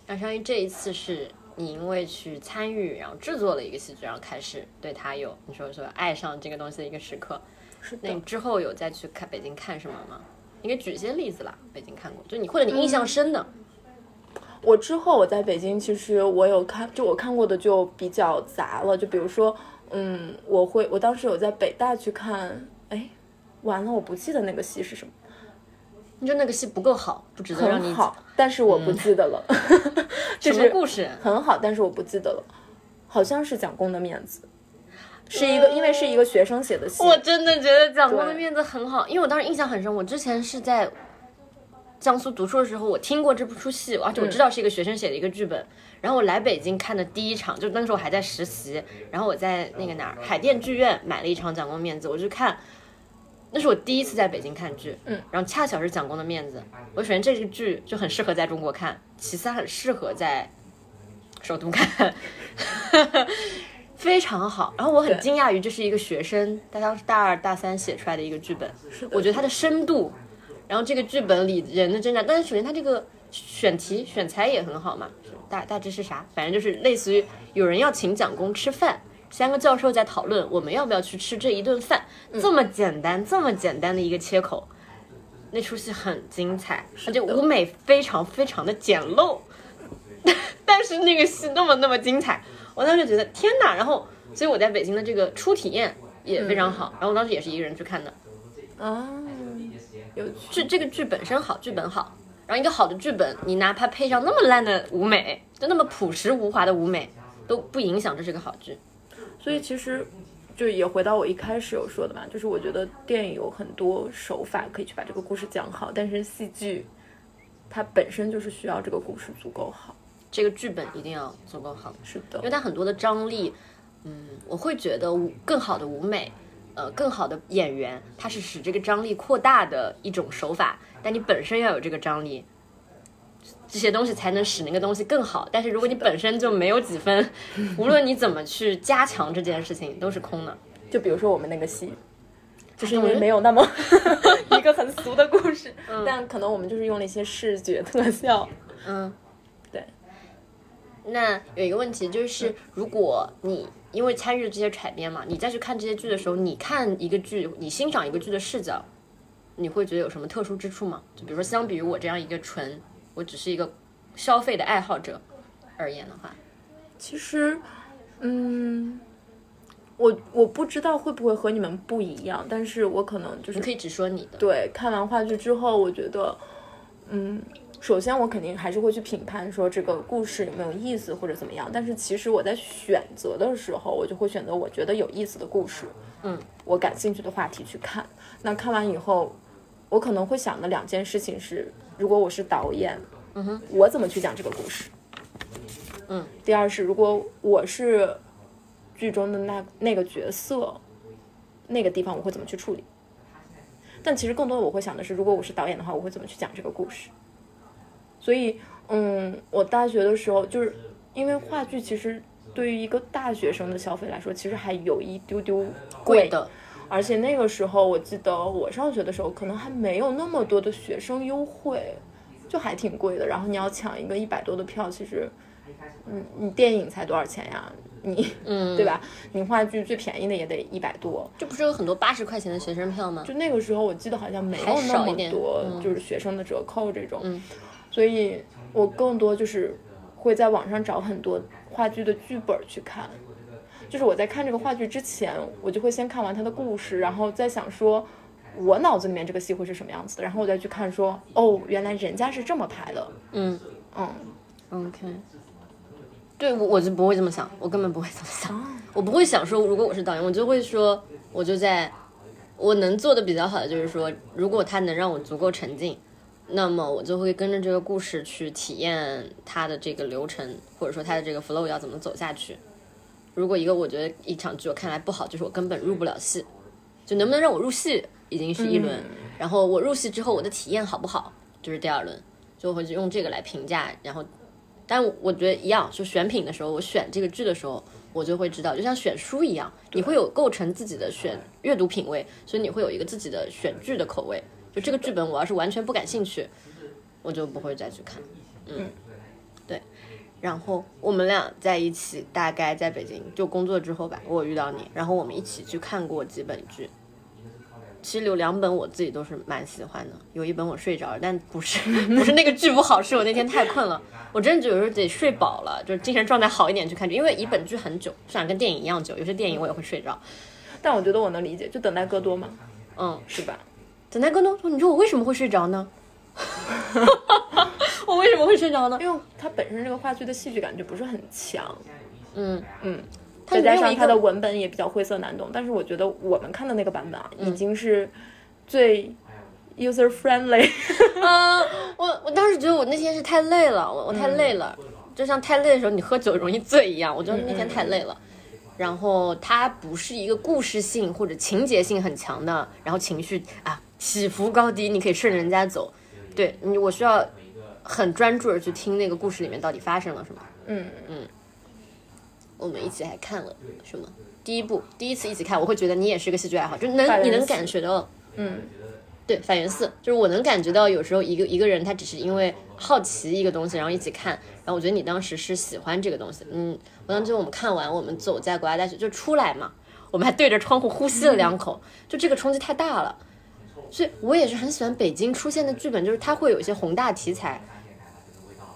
然后相当于这一次是你因为去参与，然后制作了一个戏剧，然后开始对他有你说说爱上这个东西的一个时刻。是的那你。之后有再去看北京看什么吗？你可以举一些例子啦，北京看过，就你或者你印象深的。我之后我在北京，其实我有看，就我看过的就比较杂了，就比如说，嗯，我会，我当时有在北大去看，哎，完了，我不记得那个戏是什么，你就那个戏不够好，不值得让你很好，但是我不记得了，就什是么故事？很好，但是我不记得了，好像是蒋公的面子，是一个，因为是一个学生写的戏，我真的觉得蒋公的面子很好，因为我当时印象很深。我之前是在江苏读书的时候，我听过这部出戏，而且我知道是一个学生写的一个剧本。然后我来北京看的第一场，就那个时候我还在实习，然后我在那个哪儿海淀剧院买了一场《蒋公面子》，我就看。那是我第一次在北京看剧，嗯，然后恰巧是蒋公的面子，我首先这个剧就很适合在中国看，其次它很适合在首都看，非常好。然后我很惊讶于这是一个学生，他当时大二大三写出来的一个剧本，我觉得它的深度，然后这个剧本里人的挣扎，但是首先它这个选题选材也很好嘛，大大致是啥？反正就是类似于有人要请蒋公吃饭。三个教授在讨论我们要不要去吃这一顿饭，这么简单，这么简单的一个切口，那出戏很精彩，而且舞美非常非常的简陋，但是那个戏那么那么精彩，我当时就觉得天哪！然后，所以我在北京的这个初体验也非常好，然后我当时也是一个人去看的，啊，有趣，这这个剧本身好，剧本好，然后一个好的剧本，你哪怕配上那么烂的舞美，就那么朴实无华的舞美，都不影响这是个好剧。所以其实就也回到我一开始有说的嘛，就是我觉得电影有很多手法可以去把这个故事讲好，但是戏剧它本身就是需要这个故事足够好。这个剧本一定要足够好，是的因为，它很多的张力，嗯，我会觉得舞更好的舞美，呃，更好的演员，它是使这个张力扩大的一种手法，但你本身要有这个张力，这些东西才能使那个东西更好。但是如果你本身就没有几分，无论你怎么去加强这件事情，都是空的。就比如说我们那个戏。就是因为没有那么 一个很俗的故事，但可能我们就是用了一些视觉特效。嗯，对。那有一个问题就是，如果你因为参与了这些采编嘛，你再去看这些剧的时候，你看一个剧，你欣赏一个剧的视角，你会觉得有什么特殊之处吗？就比如说，相比于我这样一个纯，我只是一个消费的爱好者而言的话，其实，嗯，我我不知道会不会和你们不一样，但是我可能就是你可以只说你的。对，看完话剧之后，我觉得，嗯，首先我肯定还是会去评判说这个故事有没有意思或者怎么样。但是其实我在选择的时候，我就会选择我觉得有意思的故事，嗯，我感兴趣的话题去看。那看完以后，我可能会想的两件事情是：如果我是导演，嗯哼，我怎么去讲这个故事？嗯，第二是，如果我是剧中的那那个角色，那个地方我会怎么去处理？但其实更多的我会想的是，如果我是导演的话，我会怎么去讲这个故事？所以，嗯，我大学的时候，就是因为话剧其实对于一个大学生的消费来说，其实还有一丢丢贵的，而且那个时候，我记得我上学的时候，可能还没有那么多的学生优惠，就还挺贵的。然后你要抢一个一百多的票，其实，嗯，你电影才多少钱呀？你，嗯，对吧？你话剧最便宜的也得一百多。这不是有很多八十块钱的学生票吗？就那个时候，我记得好像没有还那么多，嗯就是学生的折扣这种。嗯所以我更多就是会在网上找很多话剧的剧本去看。就是我在看这个话剧之前，我就会先看完它的故事，然后再想说，我脑子里面这个戏会是什么样子的，然后我再去看说，哦，原来人家是这么排的，嗯嗯，，OK。对我我就不会这么想，我根本不会这么想。我不会想说，如果我是导演，我就会说，我就在我能做的比较好的就是说，如果他能让我足够沉浸，那么我就会跟着这个故事去体验他的这个流程，或者说他的这个 flow 要怎么走下去。如果一个我觉得一场剧我看来不好，就是我根本入不了戏，就能不能让我入戏已经是一轮，然后我入戏之后我的体验好不好，就是第二轮，就会用这个来评价，然后。但我觉得一样，就选品的时候，我选这个剧的时候，我就会知道，就像选书一样，你会有构成自己的选阅读品味，所以你会有一个自己的选剧的口味。就这个剧本，我要是完全不感兴趣，我就不会再去看。嗯，对。然后我们俩在一起，大概在北京就工作之后吧，我遇到你，然后我们一起去看过几本剧。其实有两本我自己都是蛮喜欢的，有一本我睡着了，但不是 不是那个剧不好，是我那天太困了，我真的有时候得睡饱了，就是精神状态好一点去看剧，因为一本剧很久，虽然跟电影一样久，有些电影我也会睡着。但我觉得我能理解，就等待戈多嘛，嗯，是吧？等待戈多，你说我为什么会睡着呢？我 为什么会睡着呢？因为它本身这个话剧的戏剧感就不是很强，嗯嗯，再加上它的文本也比较晦涩难懂。但是我觉得我们看的那个版本啊，嗯已经是最 user friendly。啊，我我当时觉得我那天是太累了，我我太累了，就像太累的时候你喝酒容易醉一样，我觉得那天太累了。然后它不是一个故事性或者情节性很强的，然后情绪啊起伏高低，你可以顺着人家走。对你，我需要很专注的去听那个故事里面到底发生了什么。嗯嗯我们一起还看了什么？第一部第一次一起看，我会觉得你也是个戏剧爱好，就能你能感觉到。嗯，对，法源寺就是我能感觉到，有时候一个一个人他只是因为好奇一个东西，然后一起看，然后我觉得你当时是喜欢这个东西，嗯，我当时我们看完，我们走在国家大学就出来嘛，我们还对着窗户呼吸了两口，就这个冲击太大了，所以我也是很喜欢北京出现的剧本，就是它会有一些宏大题材。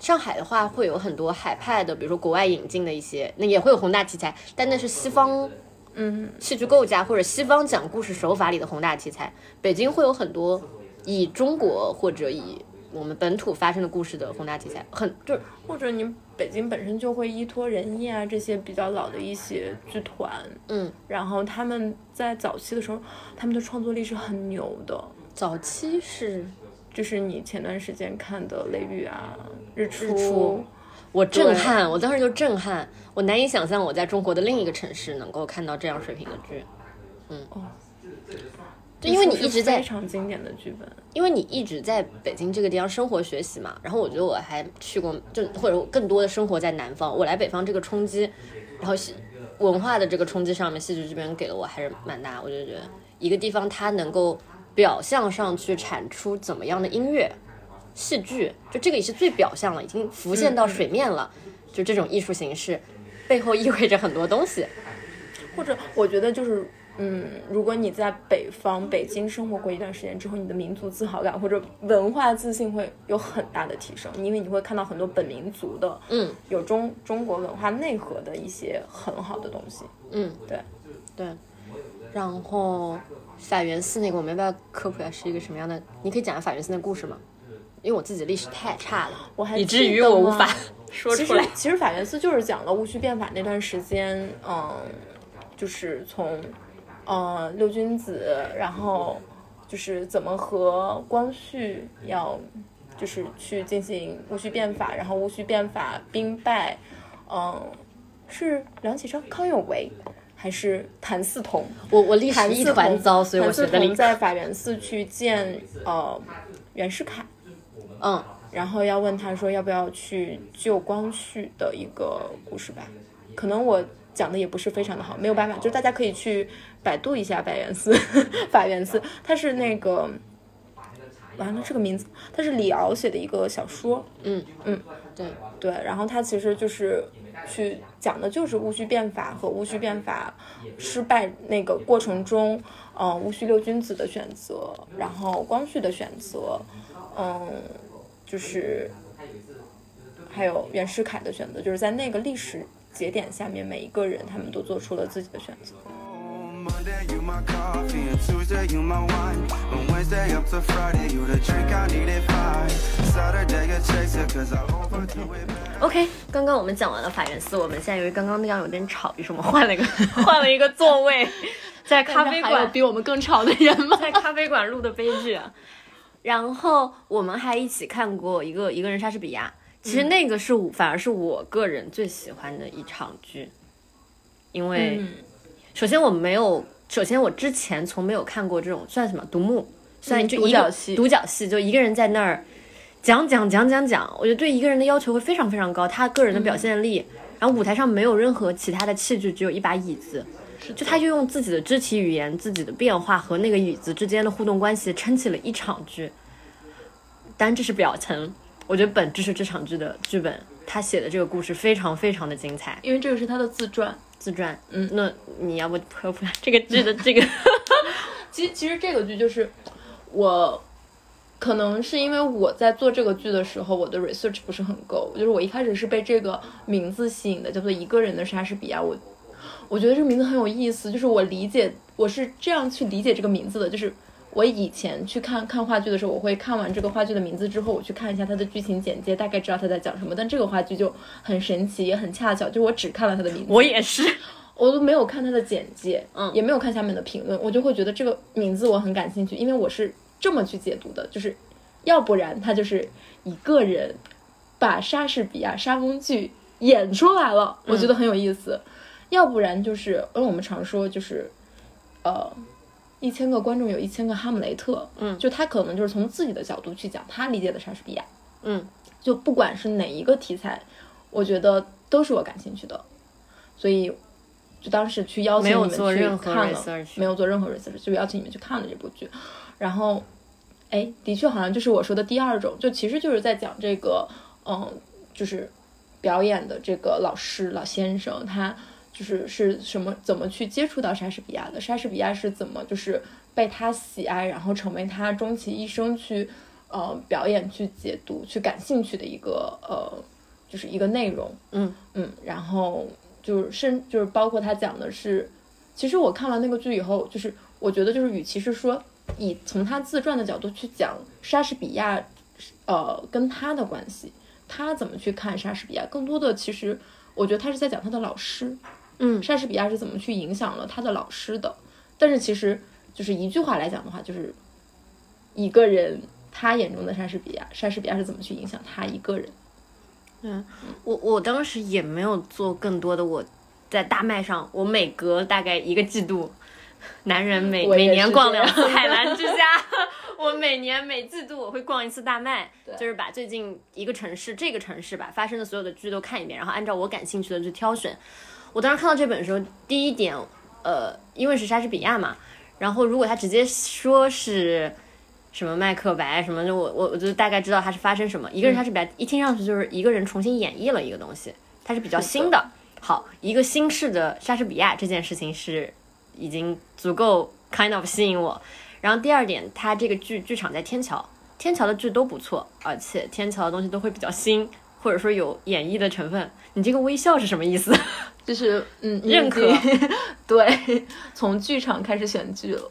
上海的话会有很多海派的，比如说国外引进的一些，那也会有宏大题材，但那是西方嗯，戏剧构架或者西方讲故事手法里的宏大题材。北京会有很多以中国或者以我们本土发生的故事的宏大题材，很就是或者你北京本身就会依托人艺啊这些比较老的一些剧团，嗯，然后他们在早期的时候，他们的创作力是很牛的。早期是就是你前段时间看的《雷雨》啊，《日出》出我震撼，我当时就震撼，我难以想象我在中国的另一个城市能够看到这样水平的剧，嗯，哦就因为你一直在非常经典的剧本，因为你一直在北京这个地方生活学习嘛，然后我觉得我还去过，就或者更多的生活在南方，我来北方这个冲击，然后戏文化的这个冲击上面，戏剧这边给了我还是蛮大。我就觉得一个地方它能够表象上去产出怎么样的音乐、戏剧，就这个也是最表象了，已经浮现到水面了，就这种艺术形式背后意味着很多东西。或者我觉得就是。嗯，如果你在北方北京生活过一段时间之后，你的民族自豪感或者文化自信会有很大的提升，因为你会看到很多本民族的，嗯，有中中国文化内核的一些很好的东西。嗯，对对。然后法源寺那个，我们要不要科普一下是一个什么样的？你可以讲下法源寺的故事吗？因为我自己历史太差了，我还以至于我无法说出来。其实法源寺就是讲了戊戌变法那段时间，嗯，就是从呃六君子，然后就是怎么和光绪要就是去进行戊戌变法，然后戊戌变法兵败，嗯，是梁启超、康有为还是谭嗣同？我我历史谭一团糟，所以我谭嗣学的历同在法源寺去见呃袁世凯。嗯。然后要问他说要不要去救光绪的一个故事吧，可能我讲的也不是非常的好，没有办法，就是大家可以去百度一下百元寺、法源寺，它是那个完了这个名字，它是李敖写的一个小说，嗯。嗯，对，对，然后它其实就是去讲的就是戊戌变法和戊戌变法失败那个过程中，嗯、戊戌六君子的选择，然后光绪的选择，嗯，就是还有袁世凯的选择，就是在那个历史节点下面，每一个人他们都做出了自己的选择。Monday, you my coffee, and Tuesday, you my wine. On Wednesday up to Friday, you the drink I need it fine. Saturday, a chaser, cause I overdo it bad. OK，刚刚我们讲完了法源寺，我们现在由于刚刚那样有点吵，于是我们换了一个换了一个座位，在咖啡还有馆比我们更吵的人吗？在咖啡馆录的悲剧啊。然后我们还一起看过一个一个人莎士比亚，其实那个是我、反而是我个人最喜欢的一场剧，因为、嗯首先我没有，首先我之前从没有看过这种算什么独幕，算嗯就一个独角戏独角戏，就一个人在那儿讲讲讲讲讲，我觉得对一个人的要求会非常非常高，他个人的表现力，然后舞台上没有任何其他的器具，只有一把椅子。就他就用自己的肢体语言、自己的变化和那个椅子之间的互动关系撑起了一场剧。当然这是表层，我觉得本质是这场剧的剧本，他写的这个故事非常非常的精彩。因为这个是他的自传。自传，嗯，那你要不科普一下这个剧的这个？其实其实这个剧就是我。可能是因为我在做这个剧的时候，我的 research 不是很够，就是我一开始是被这个名字吸引的，叫做一个人的莎士比亚。我我觉得这个名字很有意思，就是我理解我是这样去理解这个名字的，就是我以前去看看话剧的时候，我会看完这个话剧的名字之后，我去看一下它的剧情简介，大概知道它在讲什么。但这个话剧就很神奇，也很恰巧，就我只看了它的名字，我也是，我都没有看它的简介，嗯。也没有看下面的评论，我就会觉得这个名字我很感兴趣，因为我是这么去解读的，就是要不然他就是一个人把莎士比亚莎翁剧演出来了，我觉得很有意思；要不然就是，因为我们常说就是，呃，一千个观众有一千个哈姆雷特，嗯。就他可能就是从自己的角度去讲他理解的莎士比亚，嗯，就不管是哪一个题材，我觉得都是我感兴趣的，所以就当时去邀请你们去看了，没有做任何 research，就邀请你们去看了这部剧，然后，哎，的确好像就是我说的第二种，就其实就是在讲这个，嗯，就是表演的这个老师老先生他。就是是什么怎么去接触到莎士比亚的？莎士比亚是怎么就是被他喜爱，然后成为他终其一生去呃表演、去解读、去感兴趣的一个呃就是一个内容。嗯嗯，然后就是甚就是包括他讲的是，其实我看完那个剧以后，就是我觉得就是与其是说以从他自传的角度去讲莎士比亚，呃跟他的关系，他怎么去看莎士比亚，更多的其实我觉得他是在讲他的老师。嗯莎士比亚是怎么去影响了他的老师的。但是其实就是一句话来讲的话，就是一个人他眼中的莎士比亚，莎士比亚是怎么去影响他一个人。嗯我我当时也没有做更多的。我在大麦上，我每隔大概一个季度，男人每每年逛两次海澜之家。我每年每季度我会逛一次大麦，就是把最近一个城市这个城市吧发生的所有的剧都看一遍，然后按照我感兴趣的去挑选。我当时看到这本的时候，第一点，呃，因为是莎士比亚嘛，然后如果他直接说是什么麦克白什么的，我我我就大概知道它是发生什么。一个人莎士比亚一听上去就是一个人重新演绎了一个东西，他是比较新的。好，一个新式的莎士比亚这件事情是已经足够 kind of 吸引我。然后第二点，它这个剧剧场在天桥，天桥的剧都不错，而且天桥的东西都会比较新，或者说有演绎的成分。你这个微笑是什么意思？就是嗯，认可 对，从剧场开始选剧了。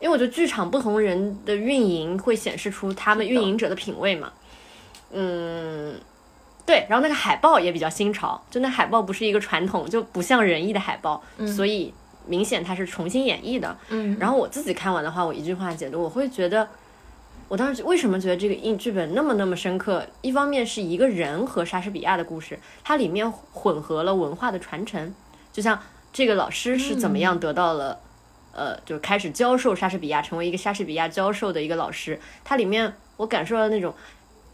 因为我觉得剧场不同人的运营会显示出他们运营者的品味嘛。嗯，对。然后那个海报也比较新潮，就那海报不是一个传统，就不像仁义的海报，所以明显它是重新演绎的。嗯，然后我自己看完的话，我一句话解读，我会觉得，我当时为什么觉得这个印剧本那么那么深刻？一方面是一个人和莎士比亚的故事，它里面混合了文化的传承，就像这个老师是怎么样得到了，呃，就是开始教授莎士比亚，成为一个莎士比亚教授的一个老师，它里面我感受到那种，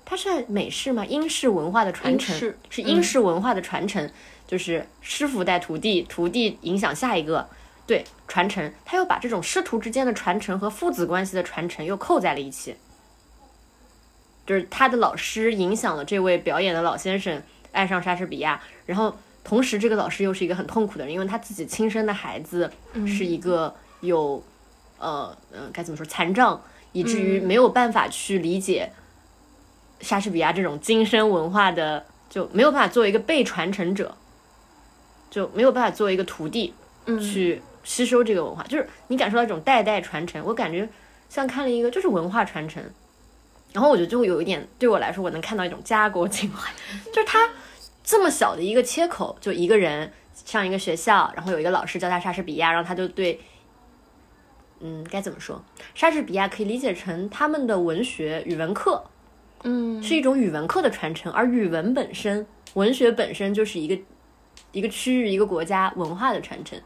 它是美式嘛？英式文化的传承英是英式文化的传承，就是师傅带徒弟，徒弟影响下一个。对传承，他又把这种师徒之间的传承和父子关系的传承又扣在了一起，就是他的老师影响了这位表演的老先生爱上莎士比亚，然后同时这个老师又是一个很痛苦的人，因为他自己亲生的孩子是一个有、呃嗯、该怎么说残障，以至于没有办法去理解莎士比亚这种精深文化的，就没有办法作为一个被传承者，就没有办法作为一个徒弟。去吸收这个文化，就是你感受到一种代代传承。我感觉像看了一个就是文化传承，然后我觉得就会有一点对我来说，我能看到一种家国情怀，就是他这么小的一个切口，就一个人上一个学校，然后有一个老师教他莎士比亚，然后他就对，嗯，该怎么说？莎士比亚可以理解成他们的文学语文课，嗯，是一种语文课的传承，而语文本身，文学本身就是一个一个区域、一个国家文化的传承。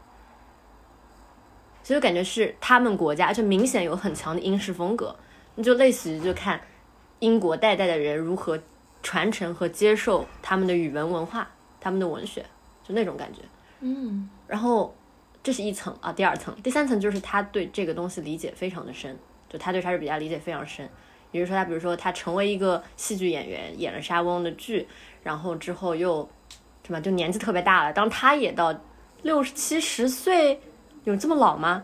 所以我感觉是他们国家就明显有很强的英式风格，你就类似于就看英国代代的人如何传承和接受他们的语文文化、他们的文学，就那种感觉。嗯然后这是一层啊，第二层，第三层就是他对这个东西理解非常的深，就他对莎士比亚理解非常深。也就是说，他比如说他成为一个戏剧演员，演了莎翁的剧，然后之后又什么就年纪特别大了，当他也到六七十岁，有这么老吗？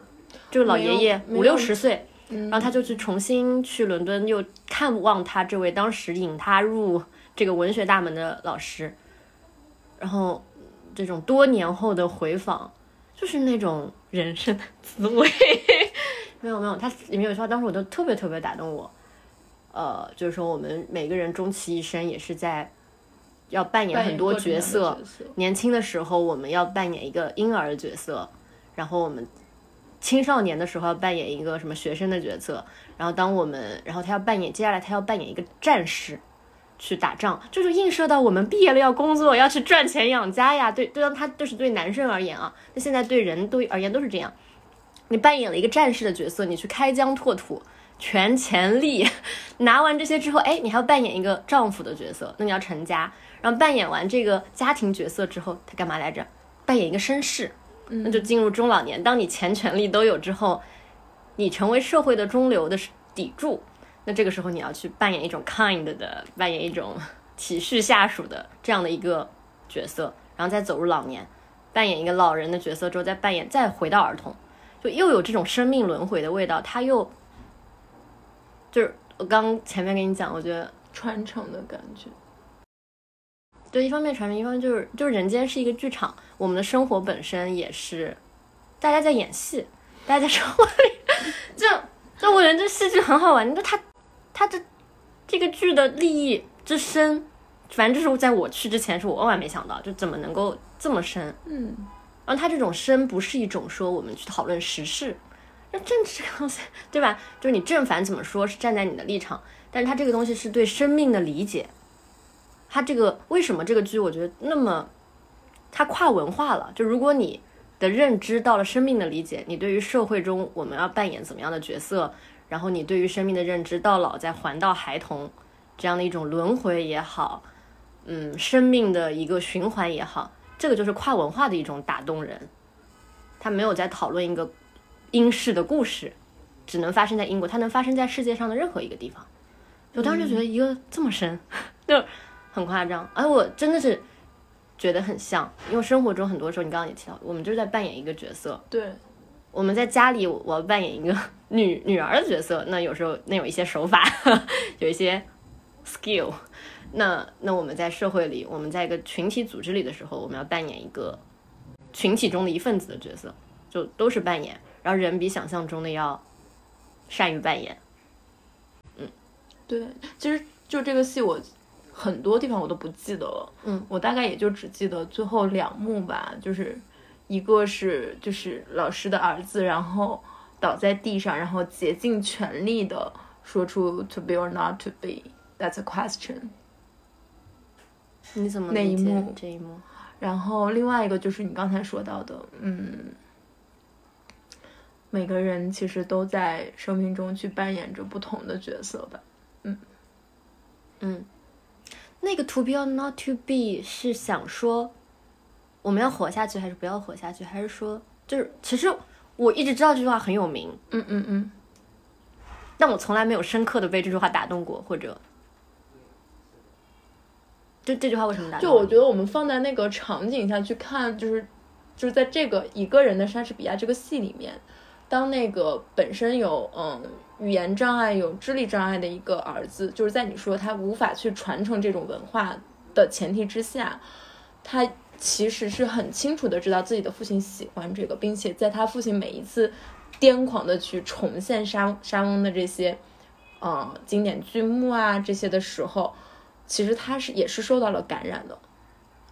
这个老爷爷五六十岁，然后他就去重新去伦敦，又看望他这位当时引他入这个文学大门的老师，然后这种多年后的回访，就是那种人生的滋味。没有没有，他里面有一句话，当时我都特别特别打动我。呃，就是说我们每个人终其一生也是在要扮演很多角色，年轻的时候我们要扮演一个婴儿的角色，然后我们青少年的时候要扮演一个什么学生的角色，然后当我们，然后他要扮演，接下来他要扮演一个战士。去打仗，这就映射到我们毕业了要工作，要去赚钱养家呀。对，对，当他就是对男生而言啊，那现在对人都而言都是这样。你扮演了一个战士的角色，你去开疆拓土，全钱力，拿完这些之后，哎，你还要扮演一个丈夫的角色，那你要成家，然后扮演完这个家庭角色之后，他干嘛来着？扮演一个绅士，那就进入中老年。当你钱权力都有之后，你成为社会的中流的砥柱，那这个时候你要去扮演一种 kind 的，扮演一种 体恤下属的这样的一个角色，然后再走入老年，扮演一个老人的角色之后，再扮演再回到儿童。就又有这种生命轮回的味道，它又就是我刚前面跟你讲，我觉得传承的感觉。对，一方面传媒，一方面就是就是人间是一个剧场，我们的生活本身也是大家在演戏，大家在生活里，就就我觉得这戏剧很好玩，那它它这这个剧的利益之深，反正就是在我去之前是我万万没想到，就怎么能够这么深，嗯，然后它这种深不是一种说我们去讨论时事，那政治这个东西，对吧？就是你正反怎么说是站在你的立场，但是它这个东西是对生命的理解。它这个为什么这个剧我觉得那么，它跨文化了？就如果你的认知到了生命的理解，你对于社会中我们要扮演怎么样的角色，然后你对于生命的认知到老再还到孩童这样的一种轮回也好，嗯，生命的一个循环也好，这个就是跨文化的一种打动人。他没有在讨论一个英式的故事，只能发生在英国，它能发生在世界上的任何一个地方。我当时就觉得一个这么深，就很夸张，而我真的是觉得很像，因为生活中很多时候你刚刚也提到，我们就是在扮演一个角色，对，我们在家里，我要扮演一个女女儿的角色，那有时候那有一些手法，有一些 skill。那那我们在社会里，我们在一个群体组织里的时候，我们要扮演一个群体中的一份子的角色，就都是扮演。然后人比想象中的要善于扮演。嗯对，其实就这个戏，我很多地方我都不记得了。嗯，我大概也就只记得最后两幕吧，就是一个是就是老师的儿子，然后倒在地上，然后竭尽全力的说出 “to be or not to be”。That's a question。你怎么那一幕这一幕？然后另外一个就是你刚才说到的，嗯，每个人其实都在生命中去扮演着不同的角色吧。那个 to be or not to be 是想说我们要活下去还是不要活下去，还是说就是其实我一直知道这句话很有名，嗯嗯嗯，但我从来没有深刻的被这句话打动过，或者就这句话为什么打动就我觉得我们放在那个场景下去看，就是就是在这个一个人的莎士比亚这个戏里面，当那个本身有嗯语言障碍、有智力障碍的一个儿子，就是在你说他无法去传承这种文化的前提之下，他其实是很清楚的知道自己的父亲喜欢这个，并且在他父亲每一次癫狂的去重现沙沙翁的这些，呃，经典剧目啊这些的时候，其实他是也是受到了感染的。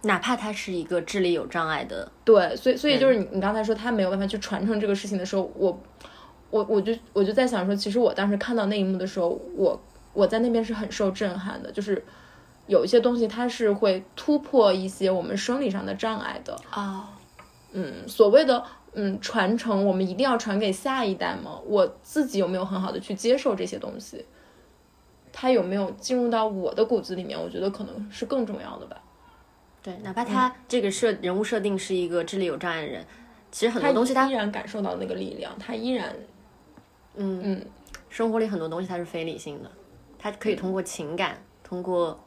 哪怕他是一个智力有障碍的，对，所以所以就是你你刚才说他没有办法去传承这个事情的时候，我我我就我就在想说，其实我当时看到那一幕的时候，我我在那边是很受震撼的，就是有一些东西它是会突破一些我们生理上的障碍的。啊，嗯，所谓的嗯传承，我们一定要传给下一代吗？我自己有没有很好的去接受这些东西？它有没有进入到我的骨子里面？我觉得可能是更重要的吧。对，哪怕他这个设人物设定是一个智力有障碍的人，其实很多东西他依然感受到那个力量，他依然嗯。嗯。生活里很多东西它是非理性的，它可以通过情感，通过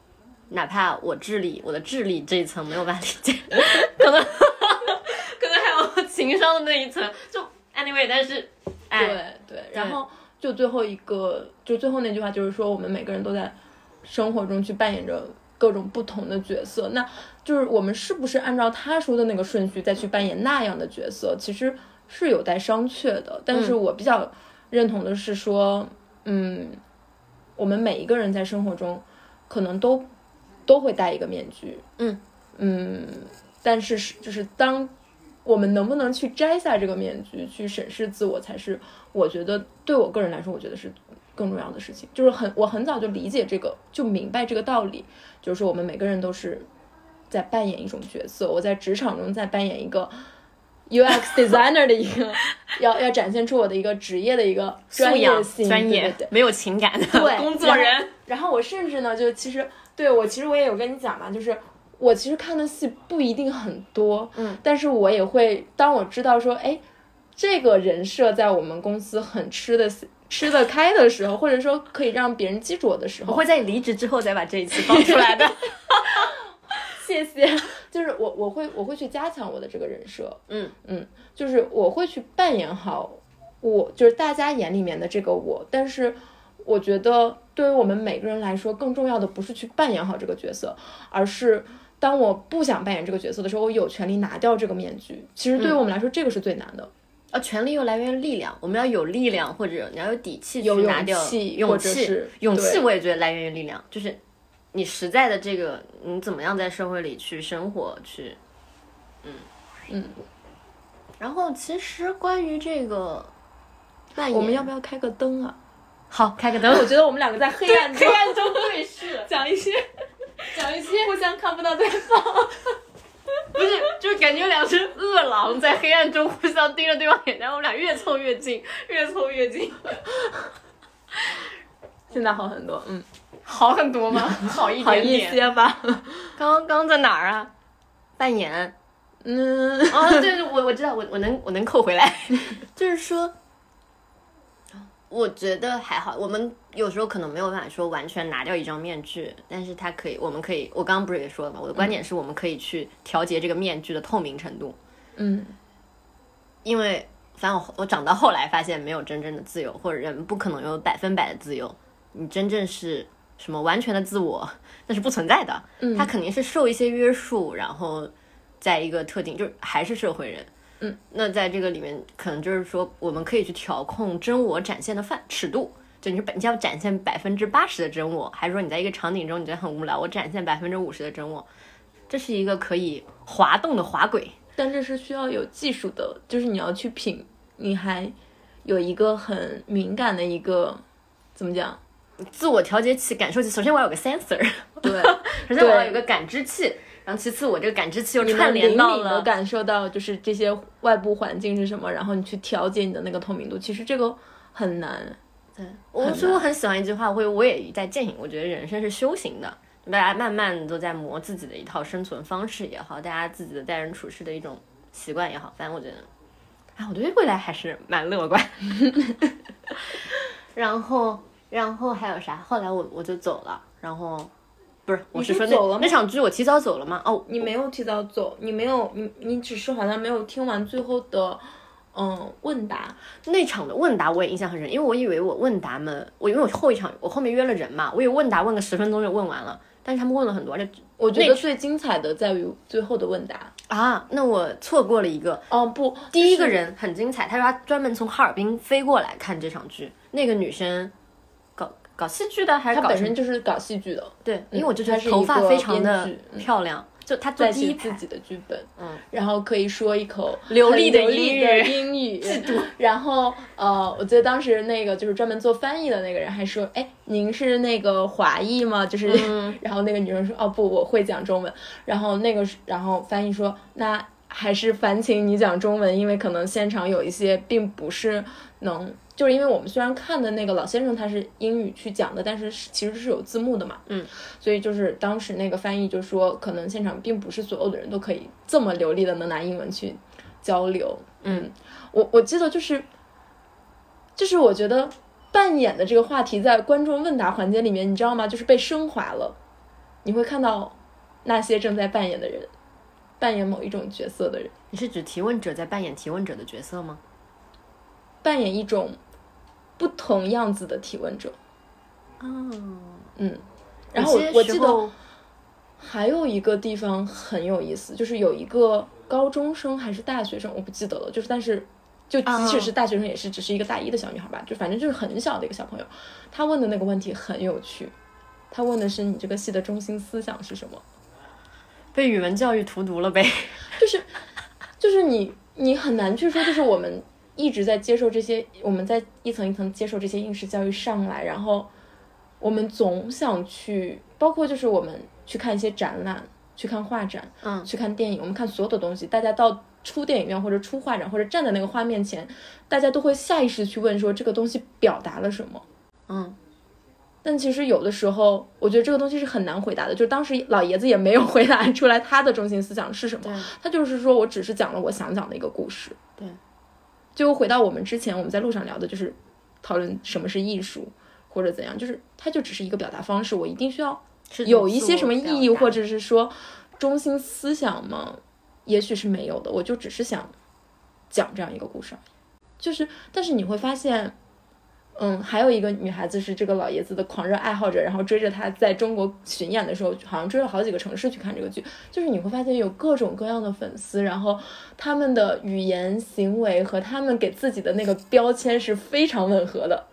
哪怕我智力我的智力这一层没有办法理解，可能 可能还有情商的那一层，就 anyway，但是哎。对对，然后就最后一个，就最后那句话就是说，我们每个人都在生活中去扮演着各种不同的角色，那就是我们是不是按照他说的那个顺序再去扮演那样的角色，其实是有待商榷的。但是我比较认同的是说，嗯，我们每一个人在生活中可能都都会戴一个面具，嗯嗯，但是是就是当我们能不能去摘下这个面具，去审视自我，才是我觉得对我个人来说，我觉得是更重要的事情。就是很我很早就理解这个，就明白这个道理，就是我们每个人都是在扮演一种角色。我在职场中在扮演一个 UX designer 的一个，要要展现出我的一个职业的一个专业性，专业对没有情感的对 工作人。然后。然后我甚至呢，就其实对我其实我也有跟你讲嘛，就是我其实看的戏不一定很多，嗯，但是我也会当我知道说，哎，这个人设在我们公司很吃的吃得开的时候，或者说可以让别人记住我的时候，我会在你离职之后再把这一期放出来的。谢谢，就是我我会我会去加强我的这个人设，嗯。嗯，就是我会去扮演好我，就是大家眼里面的这个我，但是我觉得对于我们每个人来说，更重要的不是去扮演好这个角色，而是当我不想扮演这个角色的时候，我有权利拿掉这个面具。其实对于我们来说，这个是最难的。啊，权力又来源于力量，我们要有力量，或者你要有底气去拿掉气勇或者是勇气我也觉得来源于力量，就是你实在的这个，你怎么样在社会里去生活，去，嗯嗯。然后其实关于这个那，我们要不要开个灯啊？好开个灯？我觉得我们两个在黑暗中黑暗中对视，讲一些 讲一些互相看不到对方。不是，就是感觉两只饿狼在黑暗中互相盯着对方眼，然后我们俩越凑越近，越凑越近，现在好很多，嗯，好很多吗？好 一好一点点。些吧。刚刚在哪儿啊？扮演。嗯，哦，对对，我我知道，我我能我能扣回来，就是说，我觉得还好。我们有时候可能没有办法说完全拿掉一张面具，但是它可以，我们可以，我刚刚不是也说了吗？我的观点是我们可以去调节这个面具的透明程度，嗯，因为反正我我长到后来发现，没有真正的自由，或者人不可能有百分百的自由。你真正是什么完全的自我，那是不存在的。嗯，他肯定是受一些约束，然后在一个特定，就是还是社会人。嗯，那在这个里面，可能就是说，我们可以去调控真我展现的范尺度。就你是本你要展现百分之八十的真我，还是说你在一个场景中你觉得很无聊，我展现百分之五十的真我？这是一个可以滑动的滑轨。但这是需要有技术的，就是你要去品，你还有一个很敏感的一个怎么讲？自我调节器、感受器，首先我要有个 sensor，对，首先我要有个感知器，然后其次我这个感知器又串联到了感受到就是这些外部环境是什么，然后你去调节你的那个透明度，其实这个很难。对我所以我很喜欢一句话，会我也在践行。我觉得人生是修行的，大家慢慢都在磨自己的一套生存方式也好，大家自己的待人处事的一种习惯也好，反正我觉得，啊，我对未来还是蛮乐观。然后，然后还有啥？后来我我就走了，然后不是，我是说那走了那场剧我提早走了吗？哦，你没有提早走，你没有，你你只是好像没有听完最后的，嗯，问答。那场的问答我也印象很深，因为我以为我问答们，我因为我后一场我后面约了人嘛，我以为问答问个十分钟就问完了，但是他们问了很多，而且我觉得最精彩的在于最后的问答。啊，那我错过了一个。哦不，第一个人很精彩，他说他专门从哈尔滨飞过来看这场剧。那个女生搞搞戏剧的还是他本身就是搞戏剧的，对，因为我就觉她是得头发非常的漂亮，就她坐在第一排，写自己的剧本，嗯，然后可以说一口流利的英英语，然后呃，我记得当时那个就是专门做翻译的那个人还说，哎，您是那个华裔吗？就是，嗯。然后那个女生说，哦不，我会讲中文。然后那个，然后翻译说，那还是烦请你讲中文，因为可能现场有一些并不是能。就是因为我们虽然看的那个老先生他是英语去讲的，但是是其实是有字幕的嘛，嗯，所以就是当时那个翻译就说，可能现场并不是所有的人都可以这么流利的能拿英文去交流。嗯，我我记得就是，就是我觉得扮演的这个话题在观众问答环节里面，你知道吗？就是被升华了，你会看到那些正在扮演的人，扮演某一种角色的人。你是指提问者在扮演提问者的角色吗？扮演一种不同样子的提问者。哦，嗯，然后我我记得得还有一个地方很有意思，就是有一个高中生还是大学生，我不记得了，就是但是就即使是大学生，也是只是一个大一的小女孩吧，就反正就是很小的一个小朋友，他问的那个问题很有趣，他问的是你这个系的中心思想是什么？被语文教育荼毒了呗。就是就是你你很难去说，就是我们一直在接受这些，我们在一层一层接受这些应试教育上来，然后我们总想去，包括就是我们去看一些展览，去看画展，嗯去看电影，我们看所有的东西，大家到出电影院或者出画展或者站在那个画面前，大家都会下意识去问说这个东西表达了什么。嗯，但其实有的时候，我觉得这个东西是很难回答的。就是当时老爷子也没有回答出来他的中心思想是什么，他就是说我只是讲了我想讲的一个故事。对，就回到我们之前我们在路上聊的，就是讨论什么是艺术或者怎样，就是它就只是一个表达方式，我一定需要有一些什么意义，或者者是说中心思想吗？也许是没有的，我就只是想讲这样一个故事而已。就是，但是你会发现，嗯，还有一个女孩子是这个老爷子的狂热爱好者，然后追着他在中国巡演的时候，好像追了好几个城市去看这个剧。就是你会发现有各种各样的粉丝，然后他们的语言行为和他们给自己的那个标签是非常吻合的。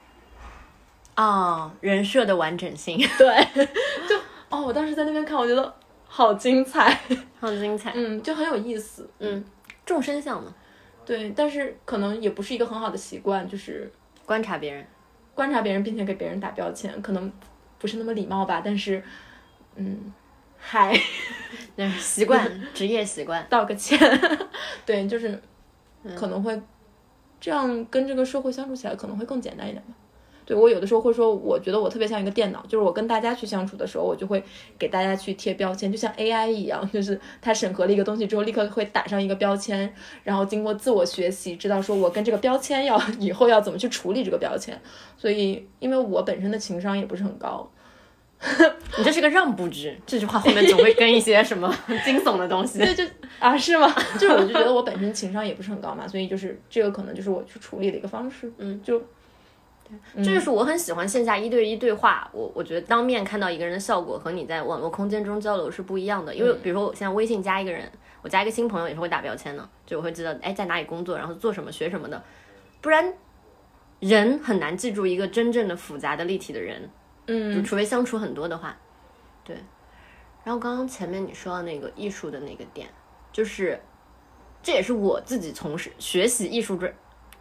啊，人设的完整性对，就哦，我当时在那边看，我觉得好精彩，好精彩。嗯，就很有意思。嗯，众生相嘛，对，但是可能也不是一个很好的习惯，就是观察别人。观察别人，并且给别人打标签，可能不是那么礼貌吧。但是，嗯，嗨，那是习惯，职业习惯。道个歉，对，就是可能会这样跟这个社会相处起来可能会更简单一点吧。对我有的时候会说，我觉得我特别像一个电脑，就是我跟大家去相处的时候，我就会给大家去贴标签，就像 AI 一样，就是它审核了一个东西之后，立刻会打上一个标签，然后经过自我学习，知道说我跟这个标签要以后要怎么去处理这个标签。所以，因为我本身的情商也不是很高，你这是个让步值，这句话后面总会跟一些什么惊悚的东西。对，就啊是吗？就是我就觉得我本身情商也不是很高嘛，所以就是这个可能就是我去处理的一个方式。嗯，就这就是我很喜欢线下一对一对话。我我觉得当面看到一个人的效果和你在网络空间中交流是不一样的。因为比如说我现在微信加一个人，我加一个新朋友也是会打标签的，就我会知道哎在哪里工作，然后做什么学什么的，不然人很难记住一个真正的复杂的立体的人。就嗯除非相处很多的话，对。然后刚刚前面你说到那个艺术的那个点，就是这也是我自己从事学习艺术专，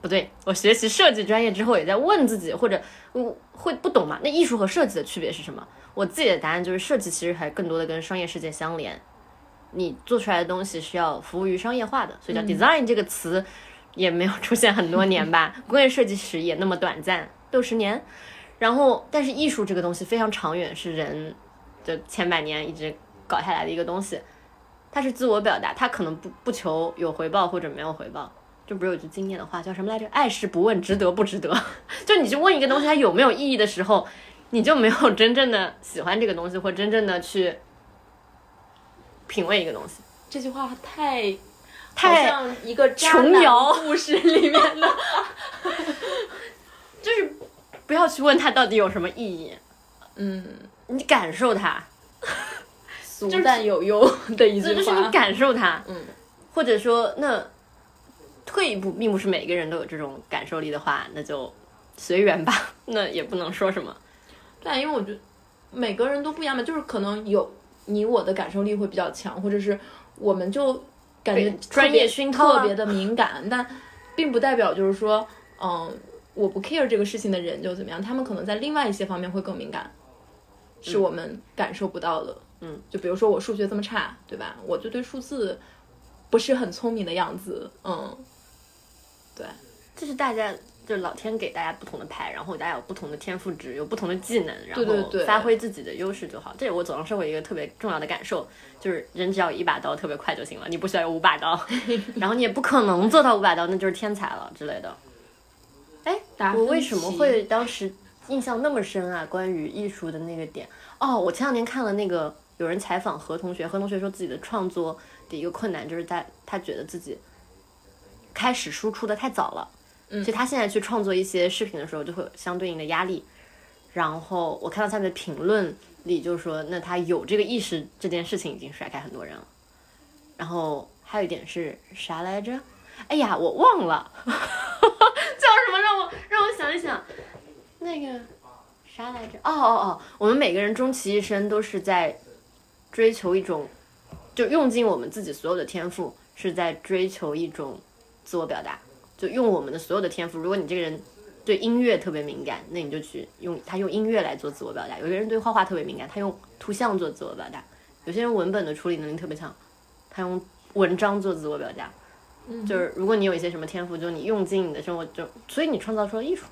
不对，我学习设计专业之后也在问自己，或者我会不懂嘛？那艺术和设计的区别是什么？我自己的答案就是，设计其实还更多的跟商业世界相连，你做出来的东西是要服务于商业化的，所以叫 design 这个词也没有出现很多年吧，工业设计史也那么短暂，六十年。然后，但是艺术这个东西非常长远，是人就千百年一直搞下来的一个东西。它是自我表达，它可能不不求有回报或者没有回报。就不是有句经典的话叫什么来着？爱是不问值得不值得。就你去问一个东西它有没有意义的时候，你就没有真正的喜欢这个东西，或真正的去品味一个东西。这句话太太像一个琼瑶故事里面的，就是不要去问它到底有什么意义，嗯，你感受它，俗但有用的一句话就是你话。感受它。嗯，或者说，那退一步，并不是每个人都有这种感受力的话，那就随缘吧。那也不能说什么。对啊，因为我觉得每个人都不一样嘛，就是可能有你我的感受力会比较强，或者是我们就感觉专业熏陶啊特别的敏感，但并不代表就是说，嗯，我不 care 这个事情的人就怎么样，他们可能在另外一些方面会更敏感，是我们感受不到的。嗯，就比如说我数学这么差，对吧？我就对数字不是很聪明的样子，嗯，对。这是大家，就是老天给大家不同的牌，然后大家有不同的天赋值，有不同的技能，然后发挥自己的优势就好。这也我走上社会一个特别重要的感受，就是人只要有一把刀特别快就行了，你不需要有五把刀，然后你也不可能做到五把刀，那就是天才了之类的。哎，我为什么会当时印象那么深啊？关于艺术的那个点，哦，我前两天看了那个有人采访何同学，何同学说自己的创作的一个困难就是在他觉得自己开始输出的太早了。所以他现在去创作一些视频的时候，就会有相对应的压力。然后我看到下面的评论里就说，那他有这个意识，这件事情已经甩开很多人了。然后还有一点是啥来着？哎呀，我忘了，叫什么？让我让我想一想，那个啥来着？哦哦哦，我们每个人终其一生都是在追求一种，就用尽我们自己所有的天赋，是在追求一种自我表达，就用我们的所有的天赋。如果你这个人对音乐特别敏感，那你就去用他用音乐来做自我表达。有些人对画画特别敏感，他用图像做自我表达。有些人文本的处理能力特别强，他用文章做自我表达。就是如果你有一些什么天赋，就你用尽你的生活，就所以你创造出了艺术，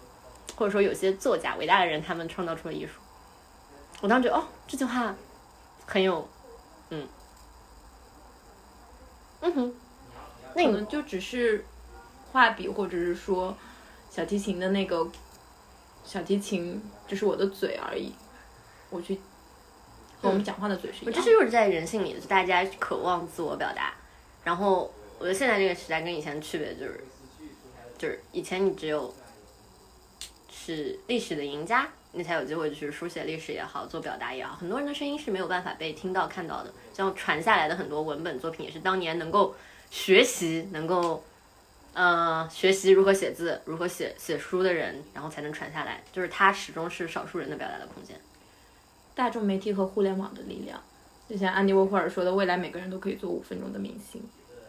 或者说有些作家伟大的人，他们创造出了艺术。我当时觉得哦，这句话很有，嗯，嗯哼，那你可能就只是画笔，或者是说小提琴的那个小提琴，就是我的嘴而已。我去和我们讲话的嘴是一样的。我这就是在人性里，就大家渴望自我表达。然后我觉得现在这个时代跟以前的区别就是，就是以前你只有是历史的赢家，你才有机会去书写历史也好，做表达也好。很多人的声音是没有办法被听到、看到的。像传下来的很多文本作品，也是当年能够学习、能够呃学习如何写字、如何写写书的人，然后才能传下来。就是它始终是少数人的表达的空间。大众媒体和互联网的力量，就像安迪沃霍尔说的，未来每个人都可以做五分钟的明星。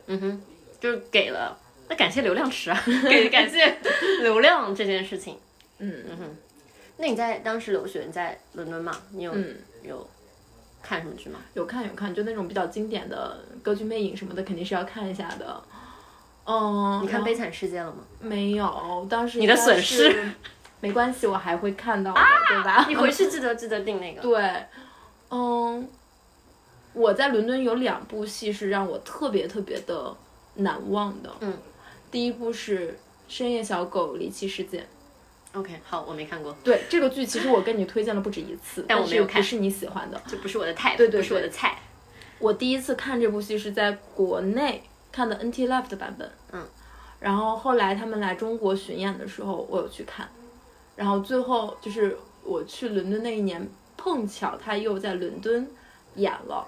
嗯哼，就是给了，那感谢流量池啊，给感谢流量这件事情。嗯嗯哼，那你在当时留学，你在伦敦嘛？你有、嗯，有看什么剧吗？有看有看，就那种比较经典的歌剧魅影什么的，肯定是要看一下的。嗯，你看《悲惨世界》了吗？没有？当时你的损失 没关系，我还会看到的，对吧？你回去记得记得订那个。对，嗯，我在伦敦有两部戏是让我特别特别的难忘的。嗯，第一部是《深夜小狗离奇事件》。OK，好，我没看过，对这个剧，其实我跟你推荐了不止一次，但但我没有看是不是你喜欢的。就不是我的 type，对对不是我的菜。我第一次看这部戏是在国内看的 NT Live 的版本，嗯，然后后来他们来中国巡演的时候，我有去看，然后最后就是我去伦敦那一年，碰巧他又在伦敦演了，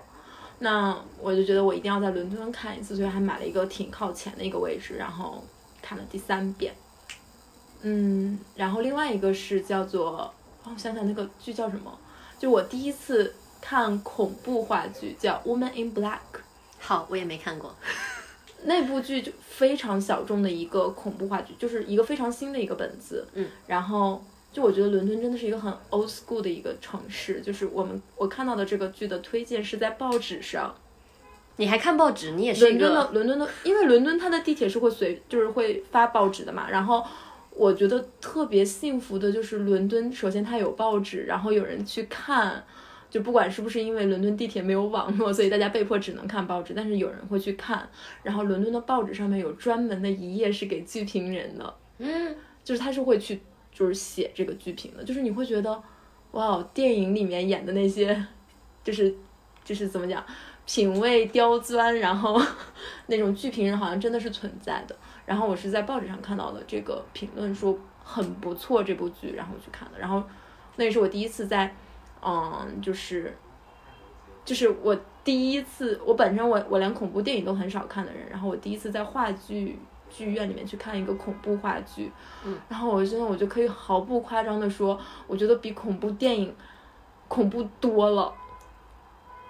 那我就觉得我一定要在伦敦看一次，所以还买了一个挺靠前的一个位置，然后看了第三遍，嗯，然后另外一个是叫做，哦我想想那个剧叫什么，就我第一次看恐怖话剧叫《Woman in Black》。好，我也没看过。那部剧就非常小众的一个恐怖话剧，就是一个非常新的一个本子。嗯，然后就我觉得伦敦真的是一个很 old school 的一个城市，就是我们我看到的这个剧的推荐是在报纸上，你还看报纸？你也是伦敦的伦敦的，因为伦敦它的地铁是会随就是会发报纸的嘛，然后。我觉得特别幸福的就是伦敦，首先它有报纸，然后有人去看，就不管是不是因为伦敦地铁没有网络，所以大家被迫只能看报纸，但是有人会去看。然后伦敦的报纸上面有专门的一页是给剧评人的，嗯，就是他是会去就是写这个剧评的，就是你会觉得，哇，电影里面演的那些，就是就是怎么讲，品味刁钻，然后 那种剧评人好像真的是存在的。然后我是在报纸上看到的这个评论说很不错这部剧，然后我去看的。然后那也是我第一次在，嗯，就是就是我第一次，我本身我我连恐怖电影都很少看的人，然后我第一次在话剧剧院里面去看一个恐怖话剧，嗯，然后我真的我就可以毫不夸张的说，我觉得比恐怖电影恐怖多了，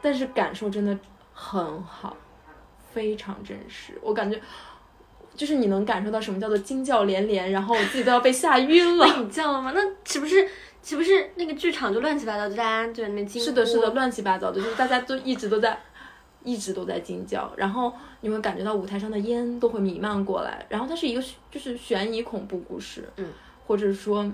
但是感受真的很好，非常真实，我感觉。就是你能感受到什么叫做惊叫连连，然后我自己都要被吓晕了。那 你叫了吗？那岂不是岂不是那个剧场就乱七八糟，就大家就在那边惊呼？是的，是的，乱七八糟的，就是大家都一直都在，一直都在惊叫，然后你会感觉到舞台上的烟都会弥漫过来，然后它是一个就是悬疑恐怖故事，嗯，或者说，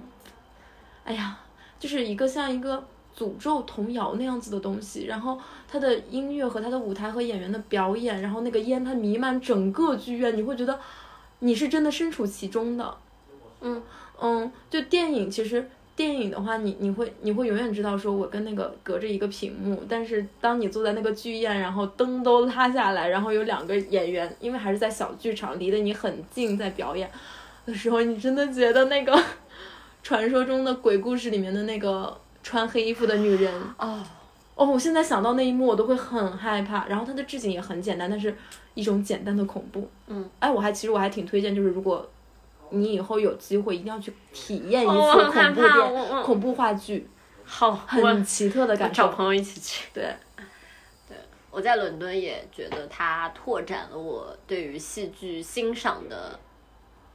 哎呀，就是一个像一个诅咒童谣那样子的东西，然后它的音乐和它的舞台和演员的表演，然后那个烟它弥漫整个剧院，你会觉得你是真的身处其中的，嗯嗯，就电影其实。电影的话，你你会你会永远知道，说我跟那个隔着一个屏幕，但是当你坐在那个剧院，然后灯都拉下来，然后有两个演员，因为还是在小剧场，离得你很近，在表演，的时候，你真的觉得那个传说中的鬼故事里面的那个穿黑衣服的女人哦，哦，我现在想到那一幕，我都会很害怕。然后它的置景也很简单，但是一种简单的恐怖。嗯，哎，我还其实我还挺推荐，就是如果你以后有机会，一定要去体验一次恐怖怕我电、我恐怖话剧，好，很奇特的感觉。找朋友一起去。对，我在伦敦也觉得它拓展了我对于戏剧欣赏的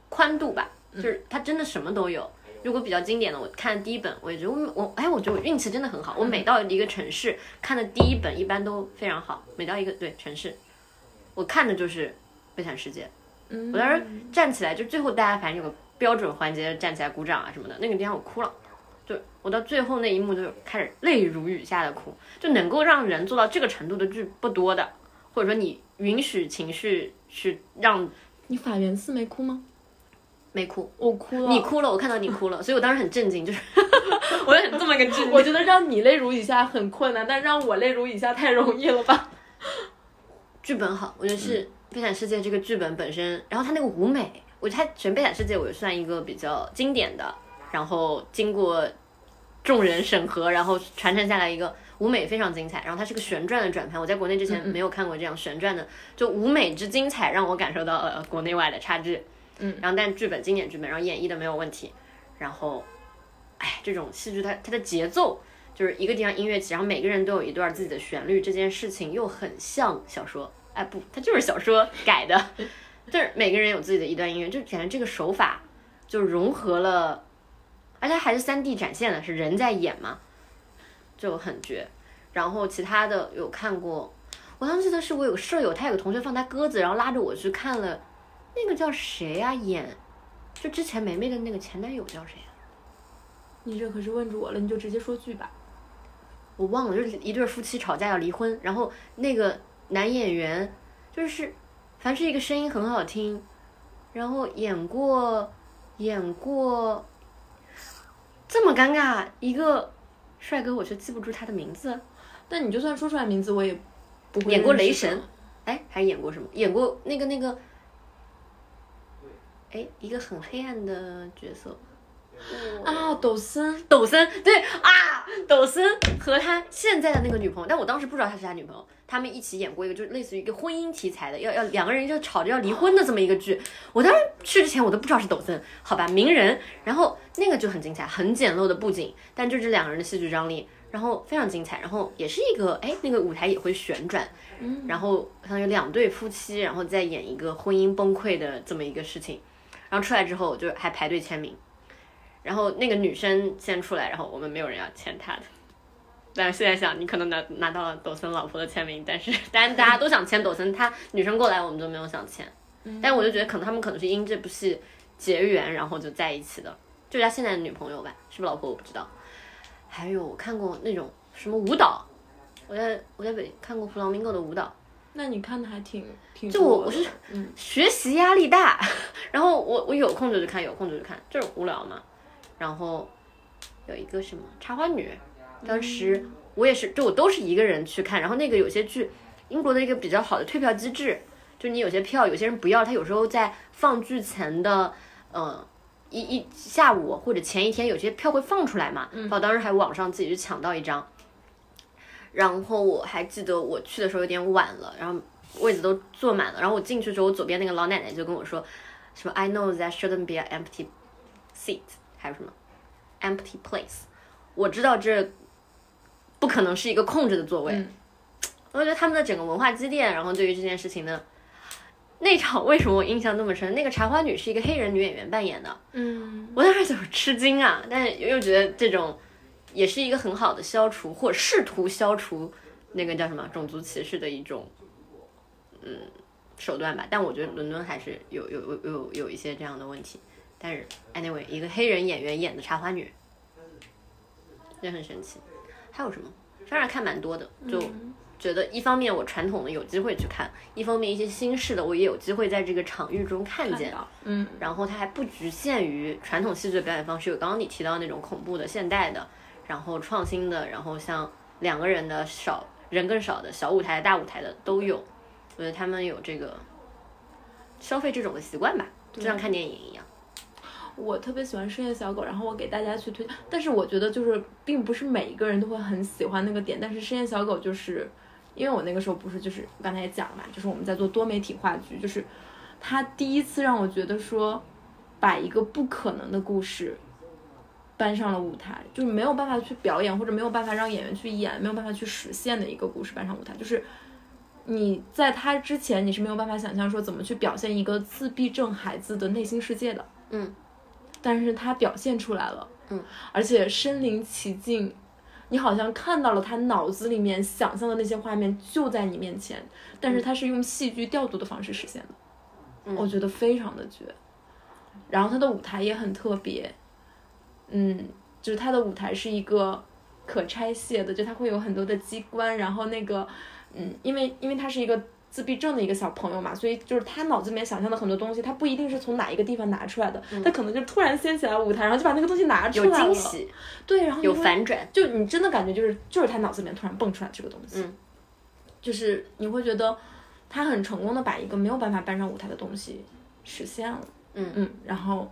宽度吧，就是它真的什么都有。如果比较经典的，我看的第一本，我也觉得我我哎，我觉得我运气真的很好。我每到一个城市看的第一本一般都非常好，每到一个对城市，我看的就是《悲惨世界》。嗯我当时站起来，就最后大家反正有个标准环节，站起来鼓掌啊什么的，那个地方我哭了。就我到最后那一幕就开始泪如雨下的哭，就能够让人做到这个程度的剧不多的，或者说你允许情绪去让你法源寺没哭吗？没哭，我哭了。你哭了，我看到你哭了，所以我当时很震惊，就是 我有这么一个震惊。我觉得让你泪如雨下很困难，但让我泪如雨下太容易了吧？剧本好，我觉得是《悲惨世界》这个剧本本身，然后它那个舞美，我觉得它选《悲惨世界》我算一个比较经典的，然后经过众人审核，然后传承下来一个舞美非常精彩，然后它是个旋转的转盘，我在国内之前没有看过这样旋转的，就舞美之精彩让我感受到呃国内外的差距，嗯，然后但剧本经典剧本，然后演绎的没有问题，然后，哎，这种戏剧它它的节奏。就是一个地方音乐起，然后每个人都有一段自己的旋律，这件事情又很像小说，哎不，它就是小说改的，就是每个人有自己的一段音乐，就感觉这个手法就融合了，而且还是三 D 展现的，是人在演嘛，就很绝。然后其他的有看过，我当时记得是我有个舍友，他有个同学放他鸽子，然后拉着我去看了，那个叫谁呀、演就之前梅梅的那个前男友叫谁呀、你这可是问住我了，你就直接说剧吧。我忘了，就是一对夫妻吵架要离婚，然后那个男演员就是，凡是一个声音很好听，然后演过演过这么尴尬一个帅哥，我却记不住他的名字。但你就算说出来名字，我也不会演过雷神的，哎，还演过什么？演过那个那个，哎，一个很黑暗的角色。啊，抖森。抖森对啊，抖森和他现在的那个女朋友，但我当时不知道她是他女朋友，他们一起演过一个，就是类似于一个婚姻题材的，要要两个人就吵着要离婚的这么一个剧。我当时去之前我都不知道是抖森，好吧，名人，然后那个就很精彩，很简陋的布景，但就这两个人的戏剧张力，然后非常精彩，然后也是一个哎，那个舞台也会旋转，然后好像有两对夫妻，然后再演一个婚姻崩溃的这么一个事情，然后出来之后就还排队签名。然后那个女生先出来，然后我们没有人要签她的。但是现在想，你可能拿拿到了抖森老婆的签名，但是当然大家都想签抖森，他女生过来我们就没有想签。但我就觉得可能他们可能是因这部戏结缘，然后就在一起的，就是他现在的女朋友吧，是不是老婆我不知道。还有我看过那种什么舞蹈，我在我在北看过弗朗明哥的舞蹈，那你看的还挺挺就我我是嗯学习压力大，然后我我有空就去看，有空就去看，就是无聊嘛。然后有一个什么茶花女，当时我也是，就我都是一个人去看。然后那个有些剧，英国的一个比较好的退票机制，就你有些票有些人不要，他有时候在放剧前的，呃。一一下午或者前一天，有些票会放出来嘛，嗯、我当时还网上自己去抢到一张，然后我还记得我去的时候有点晚了，然后位子都坐满了，然后我进去之后，我左边那个老奶奶就跟我说，什么 I know that shouldn't be an empty seat，还有什么 empty place，我知道这不可能是一个空着的座位。嗯我觉得他们的整个文化积淀，然后对于这件事情呢，那场为什么我印象那么深？那个茶花女是一个黑人女演员扮演的，嗯，我当时就是吃惊啊，但是又觉得这种也是一个很好的消除或者试图消除那个叫什么种族歧视的一种嗯手段吧。但我觉得伦敦还是有有有有有一些这样的问题。但是 anyway，一个黑人演员演的茶花女，也很神奇。还有什么？当然看蛮多的，就觉得一方面我传统的有机会去看，一方面一些新式的我也有机会在这个场域中看见。到嗯然后它还不局限于传统戏剧的表演方式，有刚刚你提到那种恐怖的、现代的，然后创新的，然后像两个人的少人更少的小舞台、大舞台的都有。我觉得他们有这个消费这种的习惯吧，就像看电影一样。我特别喜欢深夜小狗，然后我给大家去推，但是我觉得就是并不是每一个人都会很喜欢那个点，但是深夜小狗就是，因为我那个时候不是就是我刚才也讲了嘛，就是我们在做多媒体话剧，就是他第一次让我觉得说，把一个不可能的故事搬上了舞台，就是没有办法去表演或者没有办法让演员去演，没有办法去实现的一个故事搬上舞台，就是。你在他之前，你是没有办法想象说怎么去表现一个自闭症孩子的内心世界的。嗯，但是他表现出来了。嗯，而且身临其境，你好像看到了他脑子里面想象的那些画面就在你面前，但是他是用戏剧调度的方式实现的。嗯我觉得非常的绝。然后他的舞台也很特别，嗯，就是他的舞台是一个可拆卸的，就它会有很多的机关，然后那个，嗯，因为因为他是一个自闭症的一个小朋友嘛，所以就是他脑子里面想象的很多东西，他不一定是从哪一个地方拿出来的，他可能就突然掀起来舞台，然后就把那个东西拿出来了，惊喜，对，然后有反转，就你真的感觉就是就是他脑子里面突然蹦出来这个东西，嗯。就是你会觉得他很成功的把一个没有办法搬上舞台的东西实现了，嗯。嗯，然后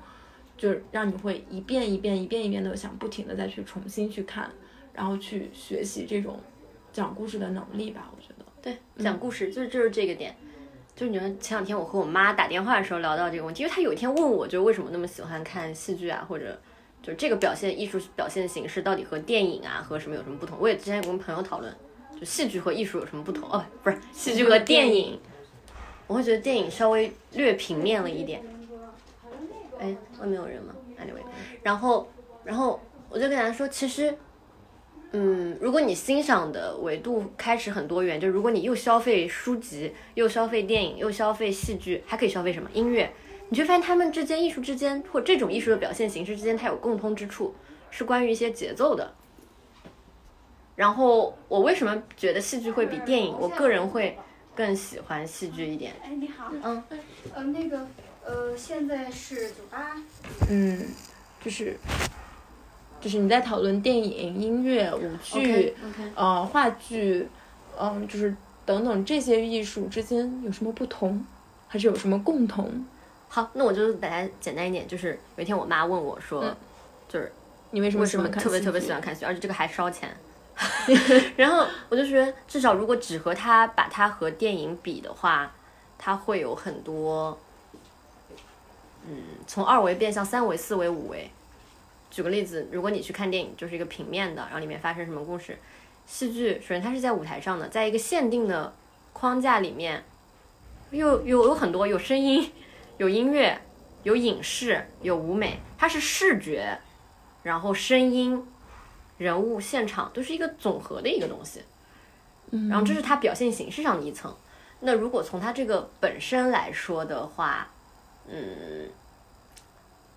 就是让你会一遍一遍一遍一遍的想不停的再去重新去看，然后去学习这种讲故事的能力吧，我觉得，对，讲故事就是就是这个点。就是你们前两天我和我妈打电话的时候聊到这个问题，因为她有一天问我，就是为什么那么喜欢看戏剧啊，或者就是这个表现艺术表现形式到底和电影啊和什么有什么不同？我也之前有跟朋友讨论，就戏剧和艺术有什么不同？哦，不是戏剧和电影，我会觉得电影稍微略平面了一点。哎，外面有人吗？Anyway，然后然后我就跟大家说，其实嗯，如果你欣赏的维度开始很多元，就如果你又消费书籍，又消费电影，又消费戏剧，还可以消费什么音乐，你就发现他们之间艺术之间，或这种艺术的表现形式之间，它有共通之处，是关于一些节奏的。然后我为什么觉得戏剧会比电影，我个人会更喜欢戏剧一点。哎，你好，嗯，呃，那个，呃，现在是九八，嗯，就是就是你在讨论电影、音乐、舞剧 OK，OK 呃，话剧，嗯、就是等等这些艺术之间有什么不同，还是有什么共同？好，那我就大家简单一点，就是有一天我妈问我说，嗯就是你为什么为什么喜欢看特别特别喜欢看戏，而且这个还烧钱。然后我就觉得，至少如果只和它把它和电影比的话，它会有很多，嗯，从二维变向三维、四维、五维。举个例子，如果你去看电影，就是一个平面的，然后里面发生什么故事。戏剧首先它是在舞台上的，在一个限定的框架里面，有有有很多有声音、有音乐、有影视、有舞美，它是视觉，然后声音、人物、现场都是一个总和的一个东西。嗯然后这是它表现形式上的一层。那如果从它这个本身来说的话，嗯，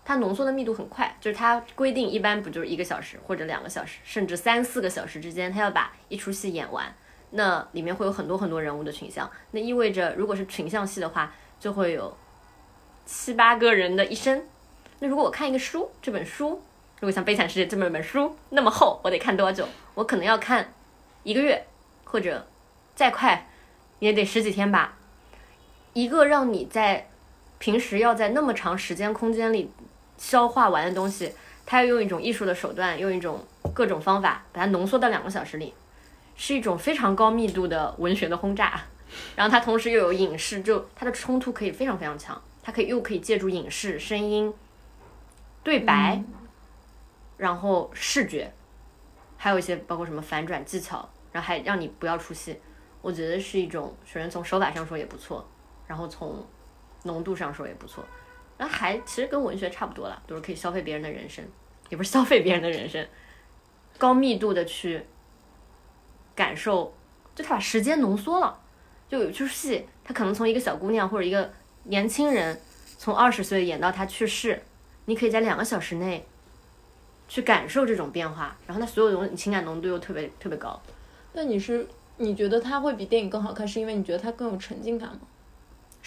它浓缩的密度很快，就是它规定一般不就是一个小时或者两个小时，甚至三四个小时之间，它要把一出戏演完。那里面会有很多很多人物的群像，那意味着如果是群像戏的话，就会有七八个人的一生。那如果我看一个书，这本书如果像《悲惨世界》这么一本书那么厚，我得看多久？我可能要看一个月，或者再快也得十几天吧。一个让你在平时要在那么长时间空间里消化完的东西，他要用一种艺术的手段，用一种各种方法把它浓缩到两个小时里，是一种非常高密度的文学的轰炸。然后它同时又有影视，就它的冲突可以非常非常强，它可以又可以借助影视、声音、对白，然后视觉，还有一些包括什么反转技巧，然后还让你不要出戏。我觉得是一种，首先从手法上说也不错，然后从浓度上说也不错，那还其实跟文学差不多了，都是可以消费别人的人生，也不是消费别人的人生，高密度的去感受，就他把时间浓缩了，就有出戏，他可能从一个小姑娘或者一个年轻人从二十岁演到他去世，你可以在两个小时内去感受这种变化，然后他所有东西情感浓度又特别特别高。那你是你觉得它会比电影更好看，是因为你觉得它更有沉浸感吗？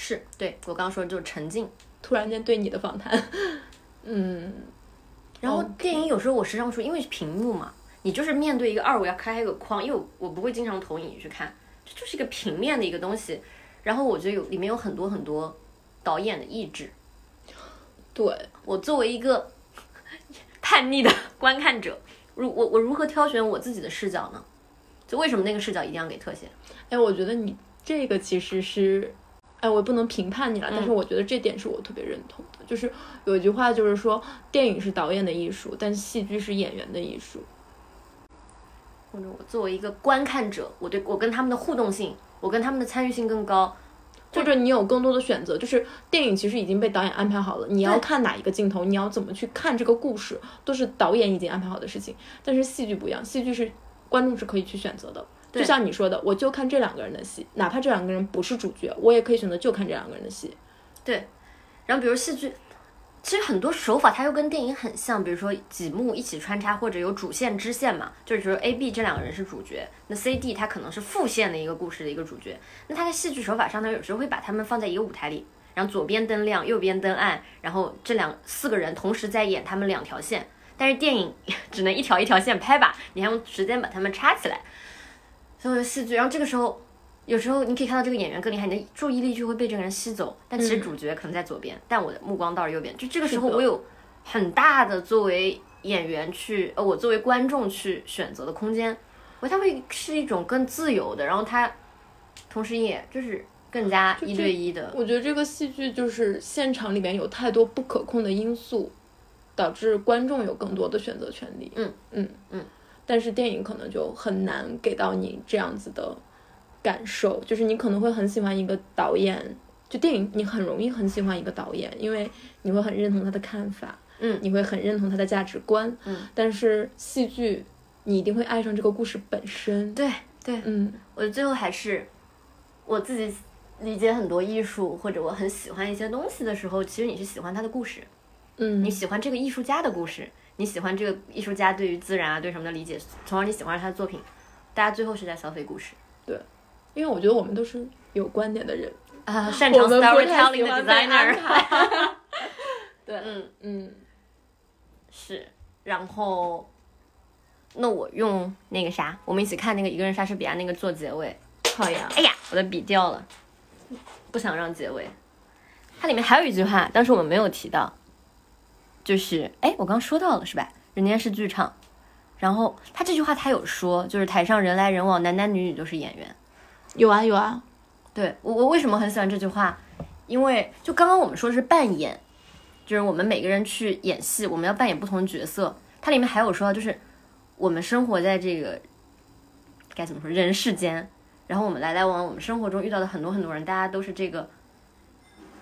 是对我刚刚说的就是沉浸，突然间对你的访谈，嗯，然后电影有时候我时常说，因为屏幕嘛，你就是面对一个二维要开一个框，因为我我不会经常投影去看，这就是一个平面的一个东西。然后我觉得有里面有很多很多导演的意志，对，我作为一个 叛逆的观看者，如我我如何挑选我自己的视角呢？就为什么那个视角一定要给特写？哎，我觉得你这个其实是，哎，我不能评判你了，但是我觉得这点是我特别认同的。就是有一句话，就是说电影是导演的艺术，但戏剧是演员的艺术。或者我作为一个观看者，我对我跟他们的互动性，我跟他们的参与性更高。或者你有更多的选择，就是电影其实已经被导演安排好了，你要看哪一个镜头，你要怎么去看这个故事，都是导演已经安排好的事情。但是戏剧不一样，戏剧是观众是可以去选择的。就像你说的，我就看这两个人的戏，哪怕这两个人不是主角，我也可以选择就看这两个人的戏。对，然后比如戏剧，其实很多手法它又跟电影很像，比如说几幕一起穿插，或者有主线支线嘛，就是比如 A、B 这两个人是主角，那 C、D 它可能是副线的一个故事的一个主角。那它的戏剧手法上呢，有时候会把他们放在一个舞台里，然后左边灯亮，右边灯暗，然后这两四个人同时在演他们两条线。但是电影 只能一条一条线拍吧，你还用时间把它们插起来。所有的戏剧，然后这个时候有时候你可以看到这个演员更厉害，你的注意力就会被这个人吸走，但其实主角可能在左边，但我的目光到了右边。就这个时候，我有很大的作为演员去，呃，我作为观众去选择的空间，我它会是一种更自由的，然后它同时也就是更加一对一的。我觉得这个戏剧就是现场里面有太多不可控的因素，导致观众有更多的选择权利。嗯嗯嗯。但是电影可能就很难给到你这样子的感受，就是你可能会很喜欢一个导演，就电影你很容易很喜欢一个导演，因为你会很认同他的看法，嗯你会很认同他的价值观，嗯。但是戏剧你一定会爱上这个故事本身。对对，嗯我最后还是我自己理解很多艺术，或者我很喜欢一些东西的时候，其实你是喜欢它的故事。嗯，你喜欢这个艺术家的故事，你喜欢这个艺术家对于自然啊、对什么的理解，从而你喜欢上他的作品。大家最后是在消费故事对因为我觉得我们都是有观点的人，啊，擅长 storytelling designer。对，嗯，嗯，是。然后，那我用那个啥，我们一起看那个一个人莎士比亚那个做结尾。好呀。哎呀，我的笔掉了，不想让结尾。它里面还有一句话，当时我们没有提到，就是哎，我刚说到了是吧？人家是剧场。然后他这句话他有说，就是台上人来人往，男男女女都是演员。有啊有啊，对我我为什么很喜欢这句话？因为就刚刚我们说的是扮演，就是我们每个人去演戏，我们要扮演不同的角色。它里面还有说到，就是我们生活在这个该怎么说人世间，然后我们来来往往，我们生活中遇到的很多很多人，大家都是这个，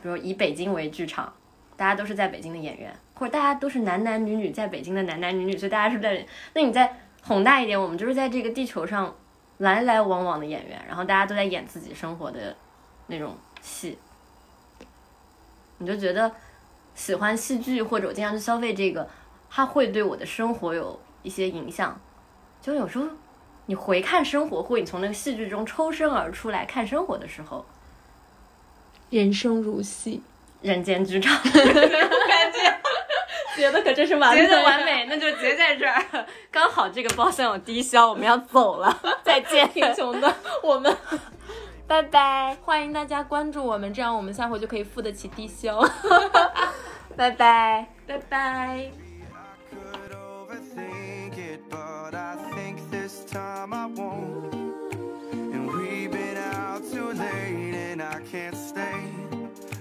比如以北京为剧场，大家都是在北京的演员，或者大家都是男男女女在北京的男男女女，所以大家是在。那你再宏大一点，我们就是在这个地球上来来往往的演员，然后大家都在演自己生活的那种戏，你就觉得喜欢戏剧或者我经常去消费这个，它会对我的生活有一些影响。就有时候你回看生活，或者你从那个戏剧中抽身而出来看生活的时候，人生如戏，人间剧场，哈哈哈，感觉，觉得可真是完美的完美，那就结在这儿，刚好这个包厢有低消，我们要走了，再见，英雄的，我们拜拜，欢迎大家关注我们，这样我们下回就可以付得起低消。拜拜。拜拜。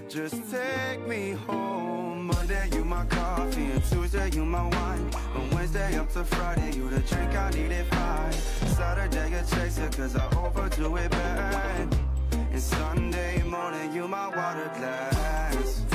Just take me home. Monday, you my coffee, and Tuesday, you my wine. On Wednesday up to Friday, you the drink I needed fine. Saturday, a chaser, cause I overdo it bad. And Sunday morning, you my water glass.